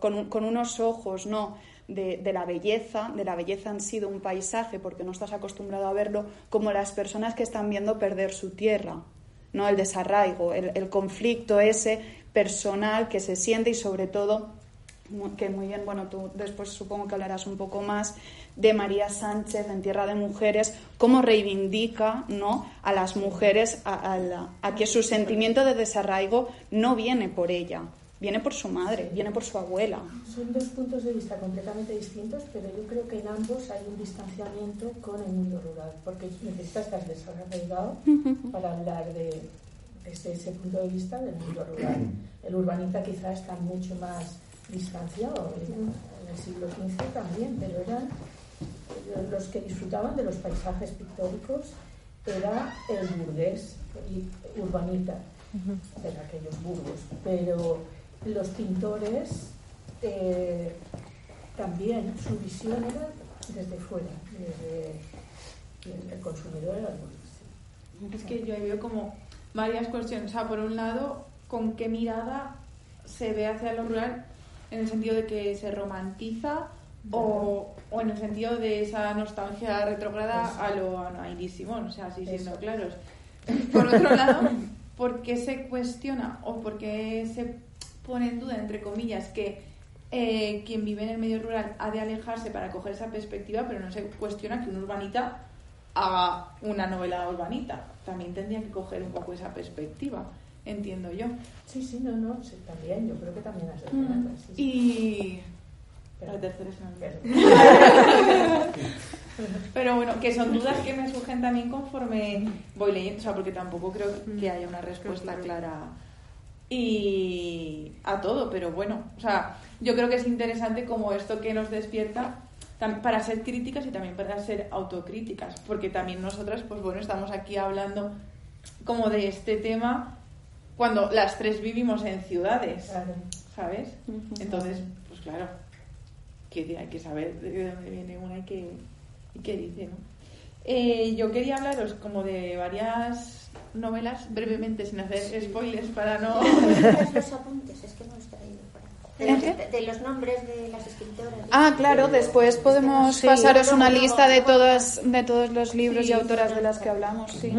con unos ojos, ¿no? De, de, la belleza, de la belleza han sido un paisaje, porque no estás acostumbrado a verlo, como las personas que están viendo perder su tierra, ¿no? El desarraigo, el, conflicto ese personal que se siente y sobre todo, que muy bien, bueno, tú después supongo que hablarás un poco más, de María Sánchez en Tierra de Mujeres, cómo reivindica ¿no? a las mujeres a, a, a que su sentimiento de desarraigo no viene por ella, viene por su madre, viene por su abuela. Son dos puntos de vista completamente distintos, pero yo creo que en ambos hay un distanciamiento con el mundo rural, porque necesitas estar desarraigado para hablar de, desde ese punto de vista del mundo rural. El urbanita quizá está mucho más distanciado, en, en el siglo XV también, pero eran los que disfrutaban de los paisajes pictóricos era el burgués y urbanita de aquellos burgos, pero los pintores eh, también su visión era desde fuera, desde el consumidor era el. Es que yo veo como varias cuestiones. O sea, por un lado, con qué mirada se ve hacia lo rural en el sentido de que se romantiza o, o, en el sentido de esa nostalgia retrograda a lo Anaíri Simón, o sea, así siendo claros. Por otro lado, ¿por qué se cuestiona o por qué se pone en duda, entre comillas, que eh, quien vive en el medio rural ha de alejarse para coger esa perspectiva, pero no se cuestiona que un urbanita haga una novela urbanita? También tendría que coger un poco esa perspectiva, entiendo yo. Sí, sí, no, no, sí, también, yo creo que también has de Mm. sí, sí. Y la tercera es Pero bueno, que son dudas que me surgen también conforme voy leyendo, o sea, porque tampoco creo que haya una respuesta clara y a todo, pero bueno, o sea, yo creo que es interesante como esto que nos despierta para ser críticas y también para ser autocríticas, porque también nosotras, pues bueno, estamos aquí hablando como de este tema cuando las tres vivimos en ciudades, Claro. ¿sabes? Entonces, pues claro, que hay que saber de dónde viene una y qué, y qué dice, ¿no? Eh, yo quería hablaros como de varias novelas, brevemente, sin hacer spoilers, para no... los apuntes, es que no los he traído por ahí. ¿El De, los- de los nombres de las escritoras. Ah, claro, después podemos Sí, pasaros una lista de todas de todos los libros Sí, y autoras de las que hablamos, sí.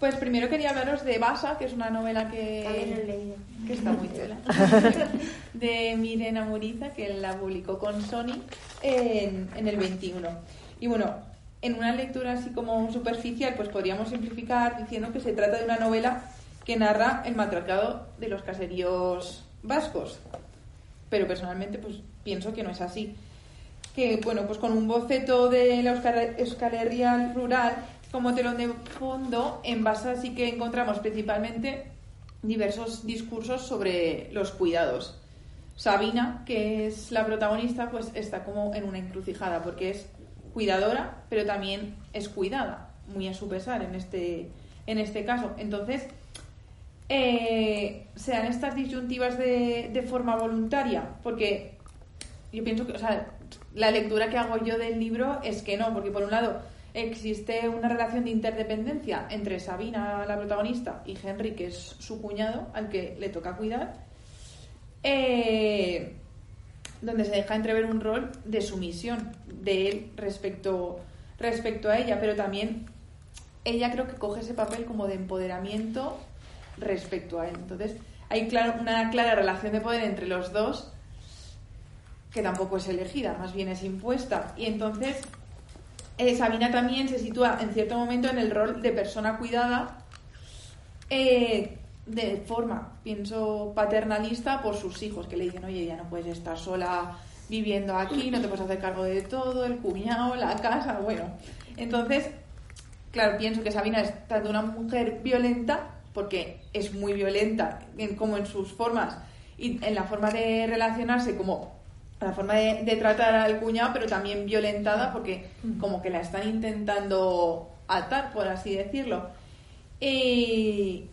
Pues primero quería hablaros de Basa, que es una novela que está muy chula, de Mirena Muriza, que la publicó con Sony en, en el 21. Y bueno, en una lectura así como superficial, pues podríamos simplificar diciendo que se trata de una novela que narra el matriarcado de los caseríos vascos. Pero personalmente, pues pienso que no es así. Que, bueno, pues con un boceto de la Euskal, rural como telón de fondo, en Basa sí que encontramos principalmente diversos discursos sobre los cuidados. Sabina, que es la protagonista, pues está como en una encrucijada, porque es cuidadora, pero también es cuidada, muy a su pesar en este, en este caso. Entonces, eh, se dan estas disyuntivas de, forma voluntaria, porque yo pienso que, o sea, la lectura que hago yo del libro es que no, porque por un lado existe una relación de interdependencia entre Sabina, la protagonista, y Henry, que es su cuñado, al que le toca cuidar, eh, donde se deja entrever un rol de sumisión de él respecto, respecto a ella, pero también ella creo que coge ese papel como de empoderamiento respecto a él. Entonces, hay una clara relación de poder entre los dos que tampoco es elegida, más bien es impuesta. Y entonces, eh, Sabina también se sitúa en cierto momento en el rol de persona cuidada, eh, de forma, pienso, paternalista por sus hijos, que le dicen, oye, ya no puedes estar sola viviendo aquí, no te puedes hacer cargo de todo, el cuñado, la casa, bueno. Entonces, claro, pienso que Sabina es tanto una mujer violenta, porque es muy violenta en, como en sus formas y en la forma de relacionarse como la forma de, de tratar al cuñado, pero también violentada porque como que la están intentando atar, por así decirlo. Y,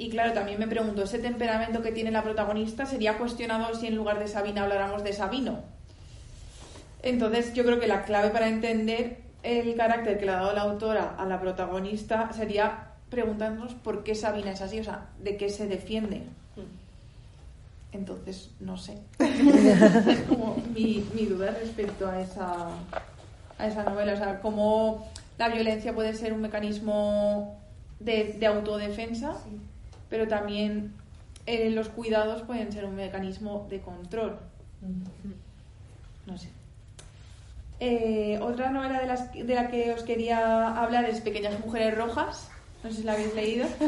y claro, también me pregunto, ¿ese temperamento que tiene la protagonista sería cuestionado si en lugar de Sabina habláramos de Sabino? Entonces yo creo que la clave para entender el carácter que le ha dado la autora a la protagonista sería preguntarnos por qué Sabina es así, o sea, de qué se defiende. Entonces, no sé. es como mi, mi duda respecto a esa, a esa novela. O sea, cómo la violencia puede ser un mecanismo de, de autodefensa, pero también eh, los cuidados pueden ser un mecanismo de control. No sé. Eh, otra novela de, las, de la que os quería hablar es Pequeñas Mujeres Rojas. No sé si la habéis leído.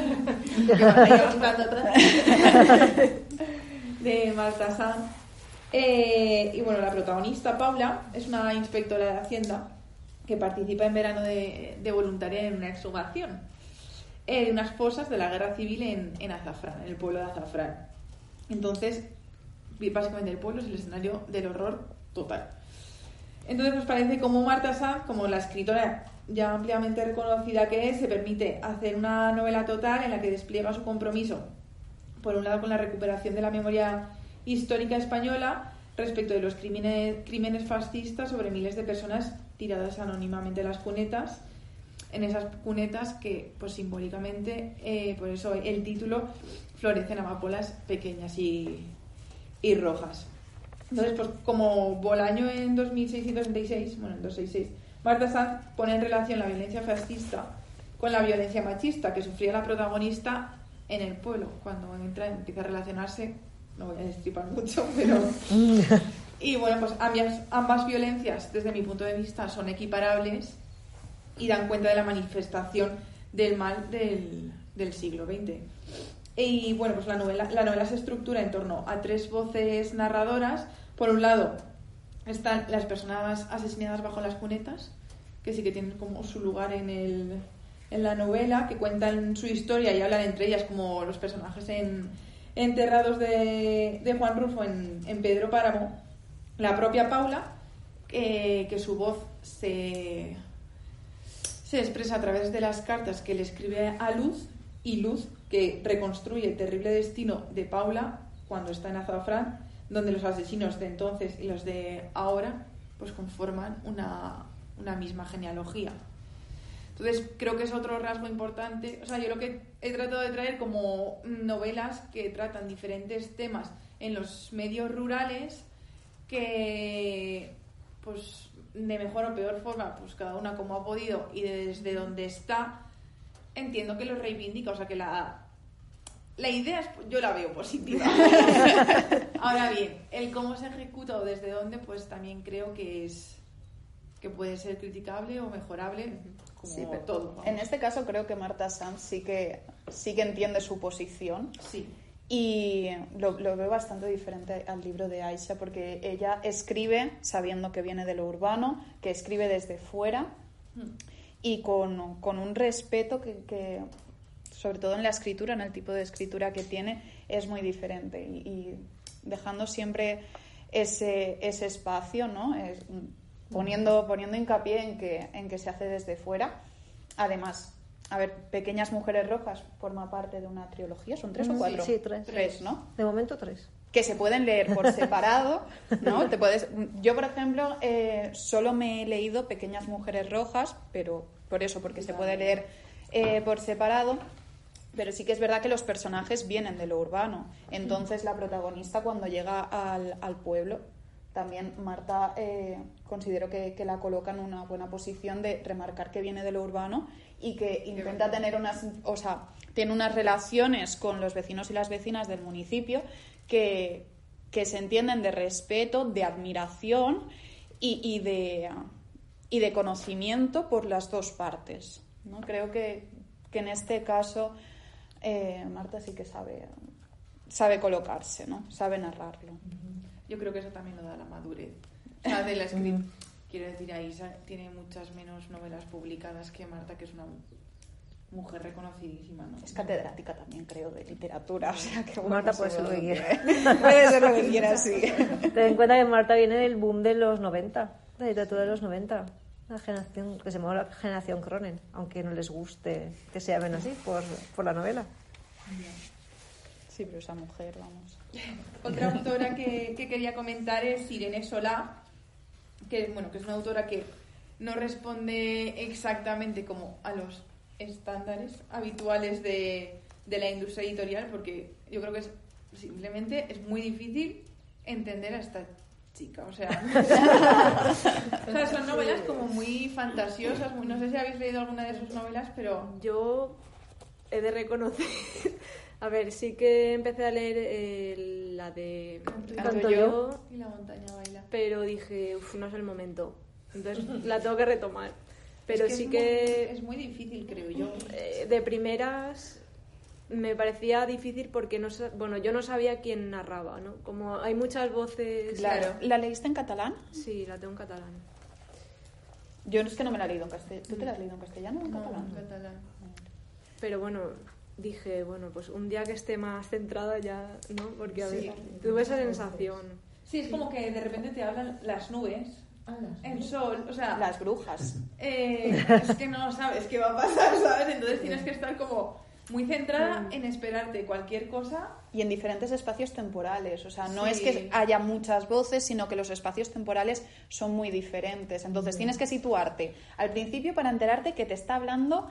Que me estáis buscando atrás. de Marta Sanz. Eh, y bueno, la protagonista, Paula, es una inspectora de Hacienda que participa en verano de, de voluntaria en una exhumación eh, de unas fosas de la guerra civil en, en Azafrán, en el pueblo de Azafrán. Entonces, básicamente el pueblo es el escenario del horror total. Entonces nos parece como Marta Sanz, como la escritora ya ampliamente reconocida que es, se permite hacer una novela total en la que despliega su compromiso, por un lado con la recuperación de la memoria histórica española respecto de los crímenes, crímenes fascistas sobre miles de personas tiradas anónimamente a las cunetas, en esas cunetas que pues simbólicamente, eh, por eso el título, florecen amapolas pequeñas y, y rojas. Entonces, pues como Bolaño en 2666, bueno, en 266, Marta Sanz pone en relación la violencia fascista con la violencia machista que sufría la protagonista en el pueblo, cuando entra, empieza a relacionarse, no voy a destripar mucho, pero... Y bueno, pues ambas, ambas violencias, desde mi punto de vista, son equiparables y dan cuenta de la manifestación del mal del, del siglo XX. Y bueno, pues la novela, la novela se estructura en torno a tres voces narradoras. Por un lado, están las personas asesinadas bajo las cunetas, que sí que tienen como su lugar en, el, en la novela, que cuentan su historia y hablan entre ellas como los personajes en, enterrados de, de Juan Rufo en, en Pedro Páramo. La propia Paula, que su voz se, se expresa a través de las cartas que le escribe a Luz y Luz que reconstruye el terrible destino de Paula cuando está en Azafrán, donde los asesinos de entonces y los de ahora pues conforman una, una misma genealogía. Entonces creo que es otro rasgo importante. O sea, yo lo que he tratado de traer como novelas que tratan diferentes temas en los medios rurales que pues de mejor o peor forma, pues cada una como ha podido y desde donde está, entiendo que lo reivindica, o sea que la, la idea es, yo la veo positiva. Ahora bien, el cómo se ejecuta o desde dónde, pues también creo que es que puede ser criticable o mejorable como Sí, pero todo. vamos. En este caso creo que Marta Sanz sí que, sí que entiende su posición. Sí. Y lo, lo veo bastante diferente al libro de Aisha porque ella escribe sabiendo que viene de lo urbano, que escribe desde fuera y con, con un respeto que, que, sobre todo en la escritura, en el tipo de escritura que tiene, es muy diferente. Y, y dejando siempre ese, ese espacio, ¿no? Es- poniendo, poniendo hincapié en que, en que se hace desde fuera. Además, a ver, Pequeñas Mujeres Rojas forma parte de una trilogía, ¿son tres o Sí, cuatro? sí, tres. Tres, ¿no? De momento tres. que se pueden leer por separado, ¿no? Te puedes, yo, por ejemplo, eh, solo me he leído Pequeñas Mujeres Rojas, pero por eso, porque se puede leer eh, por separado. Pero sí que es verdad que los personajes vienen de lo urbano. Entonces, la protagonista, cuando llega al, al pueblo, también Marta eh, considero que, que la coloca en una buena posición de remarcar que viene de lo urbano y que intenta tener unas, o sea, tiene unas relaciones con los vecinos y las vecinas del municipio que, que se entienden de respeto, de admiración y, y de, y de conocimiento por las dos partes. ¿no? Creo que, que en este caso eh, Marta sí que sabe, sabe colocarse, ¿no? sabe narrarlo. Yo creo que eso también lo da la madurez. O sea, de la escritura. Quiero decir, Aisa tiene muchas menos novelas publicadas que Marta, que es una mujer reconocidísima, ¿no? Es catedrática también, creo, de literatura. O sea que Marta puede ser lo que quiera. Puede ser lo que quiera, sí. Ten en cuenta que Marta viene del boom de los 90, de la literatura de los 90. La generación que se llama la generación Cronen, aunque no les guste que se llamen así por, por la novela. Sí, pero esa mujer, vamos. Otra autora que, que quería comentar es Irene Solá, que, bueno, que es una autora que no responde exactamente como a los estándares habituales de, de la industria editorial, porque yo creo que es simplemente es muy difícil entender a esta chica. O sea, o sea, son novelas como muy fantasiosas. muy- no sé si habéis leído alguna de sus novelas, pero Yo he de reconocer. A ver, sí que empecé a leer eh, la de Canto yo. y la montaña baila. pero dije, uff, no es el momento. Entonces la tengo que retomar. Pero Es sí es que muy- es muy difícil, creo yo. eh, de primeras me parecía difícil porque no sa- bueno yo no sabía quién narraba no como hay muchas voces Claro. ¿La leíste en catalán? sí la tengo en catalán Yo es que no me la he leído en castellano. ¿Tú te la has leído en castellano o en No, catalán? en catalán. pero bueno dije bueno pues un día que esté más centrada ya no porque a Sí. ver tuve esa sensación Sí, es como que de repente te hablan las nubes, Ah, las- el sol, o sea, Las brujas. eh, es que no sabes qué va a pasar, ¿sabes? Entonces tienes que estar como muy centrada en esperarte cualquier cosa. Y en diferentes espacios temporales. O sea, no Sí. es que haya muchas voces, sino que los espacios temporales son muy diferentes. Entonces tienes que situarte al principio para enterarte que te está hablando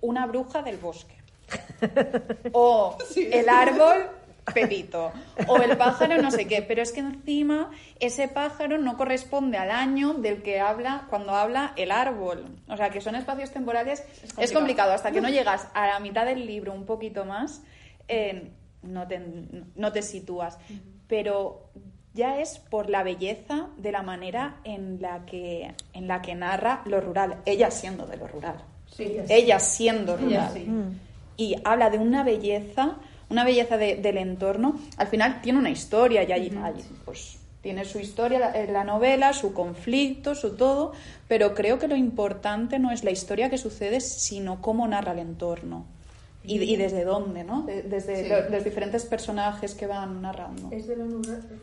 una bruja del bosque. O el árbol Pepito. O el pájaro no sé qué. Pero es que encima ese pájaro no corresponde al año del que habla cuando habla el árbol. O sea, que son espacios temporales. Es complicado, complicado. hasta que no llegas a la mitad del libro, un poquito más, eh, no, te, no te sitúas. Pero ya es por la belleza de la manera en la que, en la que narra lo rural. Ella siendo de lo rural. Sí, Ella siendo rural Ella sí. Y habla de una belleza, una belleza de- del entorno. Al final tiene una historia y allí, allí, pues tiene su historia, la, eh, la novela, su conflicto, su todo, pero creo que lo importante no es la historia que sucede, sino cómo narra el entorno. Y, y desde dónde, ¿no? De- desde Sí. lo- los diferentes personajes que van narrando. Es de lo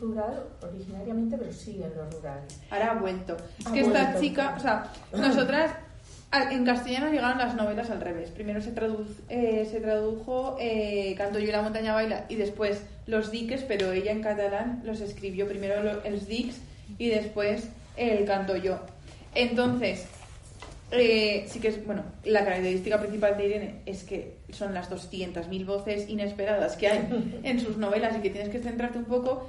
rural originariamente, pero sigue en lo rural. Ahora ha vuelto. Es Ha que esta chica, o sea, nosotras en castellano llegaron las novelas al revés. Primero se, tradu- eh, se tradujo eh, Canto yo y la montaña baila y después Los diques, pero ella en catalán los escribió primero lo- els dics y después el Canto yo. Entonces, eh, sí que es, bueno, la característica principal de Irene es que son las 200.000 voces inesperadas que hay en sus novelas y que tienes que centrarte un poco.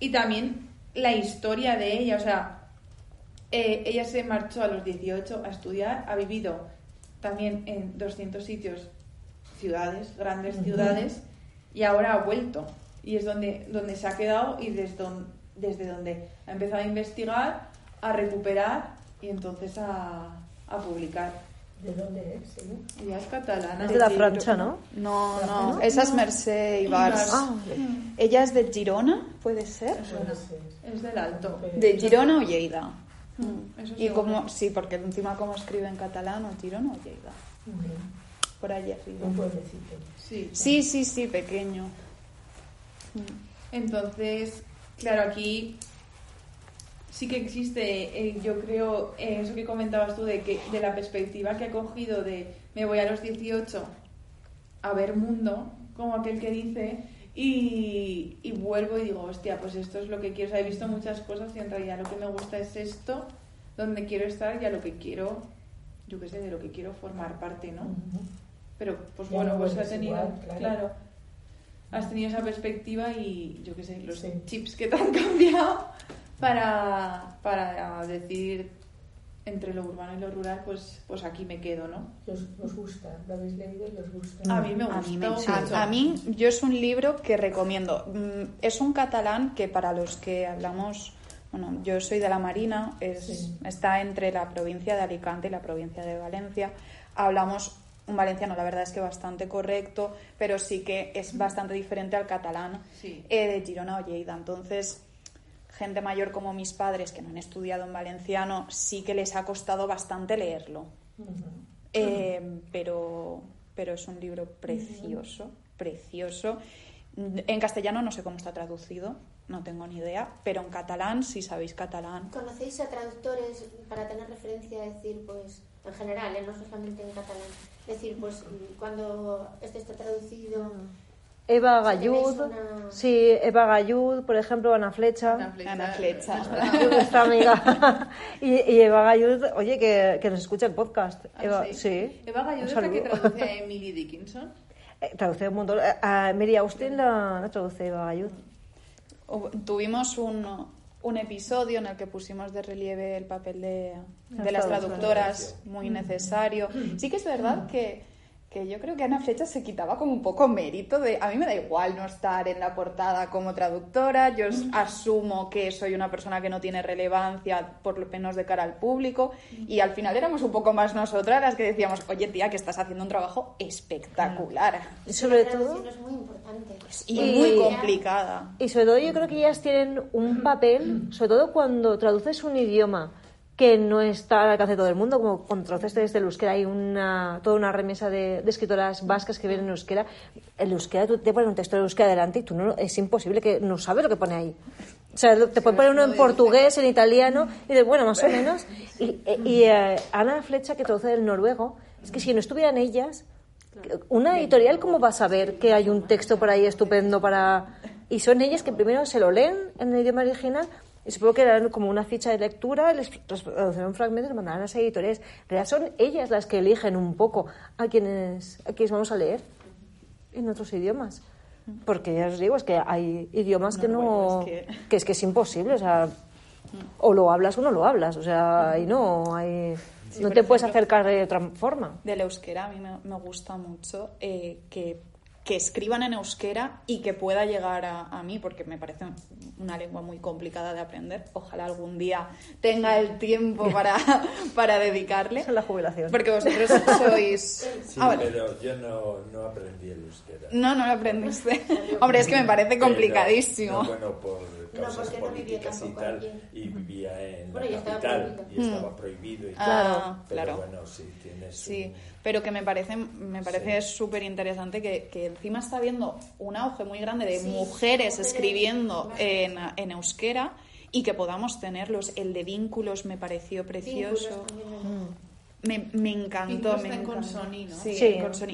Y también la historia de ella, o sea, eh, ella se marchó a los 18 a estudiar, ha vivido también en 200 sitios, ciudades, grandes ciudades, y ahora ha vuelto. Y es donde, donde se ha quedado y desde donde, desde donde ha empezado a investigar, a recuperar y entonces a, a publicar. ¿De dónde es? ella? Ella es catalana. Es de la Francha, ¿no? No, no, esa es Mercè Ibars. Ah, Ella es de Girona, puede ser. Suena. Es del alto. De Girona o Lleida. Mm, eso Y como, sí, porque encima como escribe en catalán, o Girona o Lleida. Ujú. Por allí arriba. Un pueblecito. Sí. Sí, sí, sí, pequeño. Entonces, claro, aquí sí que existe, eh, yo creo, eh, eso que comentabas tú, de, que, de la perspectiva que ha cogido de me voy a los 18 a ver mundo, como aquel que dice, y, y vuelvo y digo, hostia, pues esto es lo que quiero. O sea, he visto muchas cosas y en realidad lo que me gusta es esto, donde quiero estar y a lo que quiero, yo qué sé, de lo que quiero formar parte, ¿no? Ujú. Pero, pues Ya bueno, no pues ha tenido, igual, claro. claro. has tenido esa perspectiva y yo qué sé, los Sí. chips que te han cambiado para, para decidir entre lo urbano y lo rural, pues, pues aquí me quedo, ¿no? Y os, os gusta, lo habéis leído y os gusta. A mí me A gusta mí, me- mucho. a- a mí, yo es un libro que recomiendo. Mm, Es un catalán que para los que hablamos, bueno, yo soy de la Marina, es, Sí. está entre la provincia de Alicante y la provincia de Valencia. Hablamos un valenciano, la verdad es que bastante correcto, pero sí que es bastante diferente al catalán Sí. eh, de Girona o Lleida. Entonces, gente mayor como mis padres que no han estudiado en valenciano, sí que les ha costado bastante leerlo. Eh, pero, pero es un libro precioso, precioso. En castellano no sé cómo está traducido, no tengo ni idea, pero en catalán, si sabéis catalán. ¿Conocéis a traductores para tener referencia a decir, pues, en general, ¿eh? no solamente en catalán? Decir, pues, cuando este está traducido. Eva Gallud, una- sí, Eva Gallud, por ejemplo, Ana Flecha. Ana Flecha. Ana Flecha. nuestra amiga. y, y Eva Gallud, oye, que, que nos escucha el podcast. Ah, Eva, sí. sí. Eva Gallud es la que traduce a Emily Dickinson. Eh, traduce un montón. Eh, A Mary Austin la, la traduce Eva Gallud. Tuvimos un, un episodio en el que pusimos de relieve el papel de, de las traductoras, muy necesario. Sí que es verdad que, que yo creo que Ana Flecha se quitaba como un poco mérito de... A mí me da igual no estar en la portada como traductora, yo s- asumo que soy una persona que no tiene relevancia, por lo menos de cara al público, y al final éramos un poco más nosotras las que decíamos, oye tía, que estás haciendo un trabajo espectacular Y sobre la todo... traducción es muy importante. y Y- muy complicada. Y sobre todo yo creo que ellas tienen un papel, sobre todo cuando traduces un idioma que no está al alcance de todo el mundo, como traduces desde el euskera hay una, toda una remesa de, escritoras vascas que vienen en euskera. El euskera, tú te pones un texto de euskera delante y tú no, es imposible que no sabes lo que pone ahí. O sea, te pueden poner uno en portugués, en italiano, y de bueno, más o menos. Y, y, eh, Ana Flecha, que traduce del noruego, es que si no estuvieran ellas, una editorial, ¿cómo va a saber que hay un texto por ahí estupendo para...? Y son ellas que primero se lo leen en el idioma original y supongo que eran como una ficha de lectura, les traducirán fragmentos y mandarán a las editoriales. Realidad son ellas las que eligen un poco a quienes, a quienes vamos a leer en otros idiomas. Porque ya os digo, es que hay idiomas que no... bueno, es que- que es que es imposible, o sea... O lo hablas o no lo hablas, o sea, ahí no hay... Sí, no te puedes acercar de otra forma. del euskera a mí me, me gusta mucho eh, que, que escriban en euskera y que pueda llegar a, a mí, porque me parece una lengua muy complicada de aprender. Ojalá algún día tenga el tiempo para, para dedicarle. Es la jubilación. Porque vosotros sois... Sí, Ah, vale. pero yo no, no aprendí el euskera. No, no lo aprendiste. Hombre, es que me parece Pero, complicadísimo. no, bueno, por causas porque no vivía políticas y tal, aquí. y vivía en Bueno, la capital y estaba prohibido y Ah, tal. Pero claro. bueno, sí, tienes Sí, un- pero que me parece, me parece súper interesante que, que encima está habiendo un auge muy grande de Sí, mujeres mujeres, escribiendo claro. En, en euskera y que podamos tenerlos. El de vínculos me pareció precioso. También me- Me, encantó. Me encantó. Sí.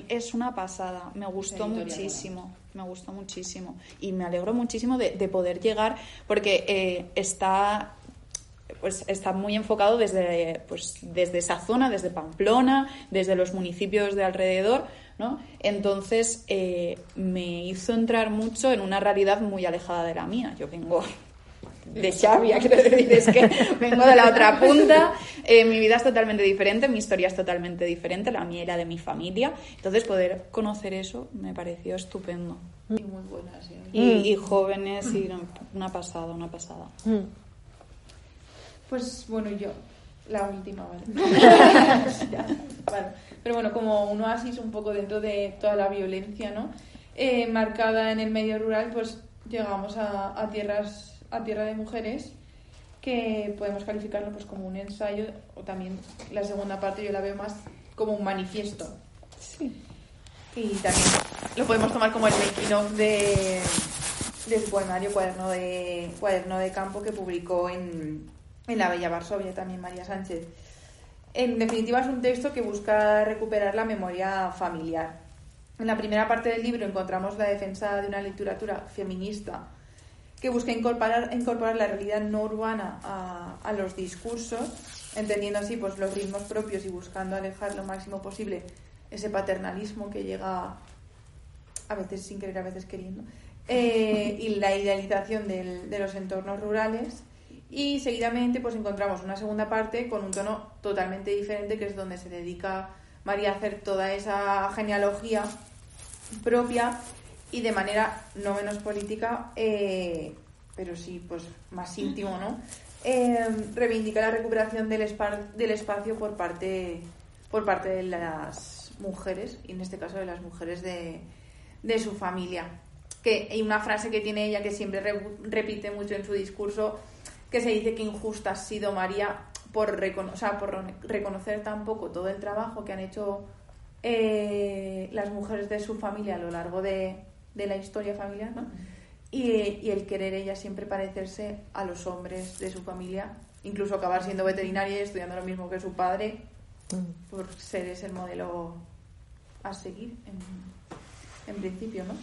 Es una pasada. Me gustó muchísimo. Me gustó muchísimo. Y me alegro muchísimo de, de poder llegar porque eh, está pues está muy enfocado desde, pues, desde esa zona, desde Pamplona, desde los municipios de alrededor, ¿no? Entonces eh, me hizo entrar mucho en una realidad muy alejada de la mía. Yo vengo de Xavia, quiero decir, es que vengo de la otra punta, eh, mi vida es totalmente diferente, mi historia es totalmente diferente, la mía era de mi familia, entonces poder conocer eso me pareció estupendo. Y muy buena, sí. Y, y jóvenes, y una pasada, una pasada. Mm. Pues bueno, yo, la última, ¿vale? Ya, vale. Pero bueno, como un oasis un poco dentro de toda la violencia, ¿no? Eh, marcada en el medio rural, pues llegamos a, a tierras a tierra de mujeres que podemos calificarlo pues como un ensayo o también la segunda parte yo la veo más como un manifiesto. Sí. Y también lo podemos tomar como el making of de, de su poemario Cuaderno de, Cuaderno de Campo que publicó en, en La Bella Varsovia también María Sánchez. En definitiva es un texto que busca recuperar la memoria familiar. En la primera parte del libro encontramos la defensa de una literatura feminista que busca incorporar, incorporar la realidad no urbana a, a los discursos, entendiendo así pues, los ritmos propios y buscando alejar lo máximo posible ese paternalismo que llega a veces sin querer, a veces queriendo, eh, y la idealización del- de los entornos rurales. Y seguidamente pues encontramos una segunda parte con un tono totalmente diferente, que es donde se dedica María a hacer toda esa genealogía propia y de manera no menos política, eh, pero sí pues más íntimo, ¿no? Eh, reivindica la recuperación del, del espacio por parte, por parte de las mujeres, y en este caso de las mujeres de, de su familia. Que hay una frase que tiene ella que siempre re- repite mucho en su discurso, que se dice que injusta ha sido María por, recono- o sea, por reconocer tampoco todo el trabajo que han hecho eh, las mujeres de su familia a lo largo de, de la historia familiar, ¿no? Y, y el querer ella siempre parecerse a los hombres de su familia, incluso acabar siendo veterinaria y estudiando lo mismo que su padre, por ser ese el modelo a seguir en, en principio, ¿no?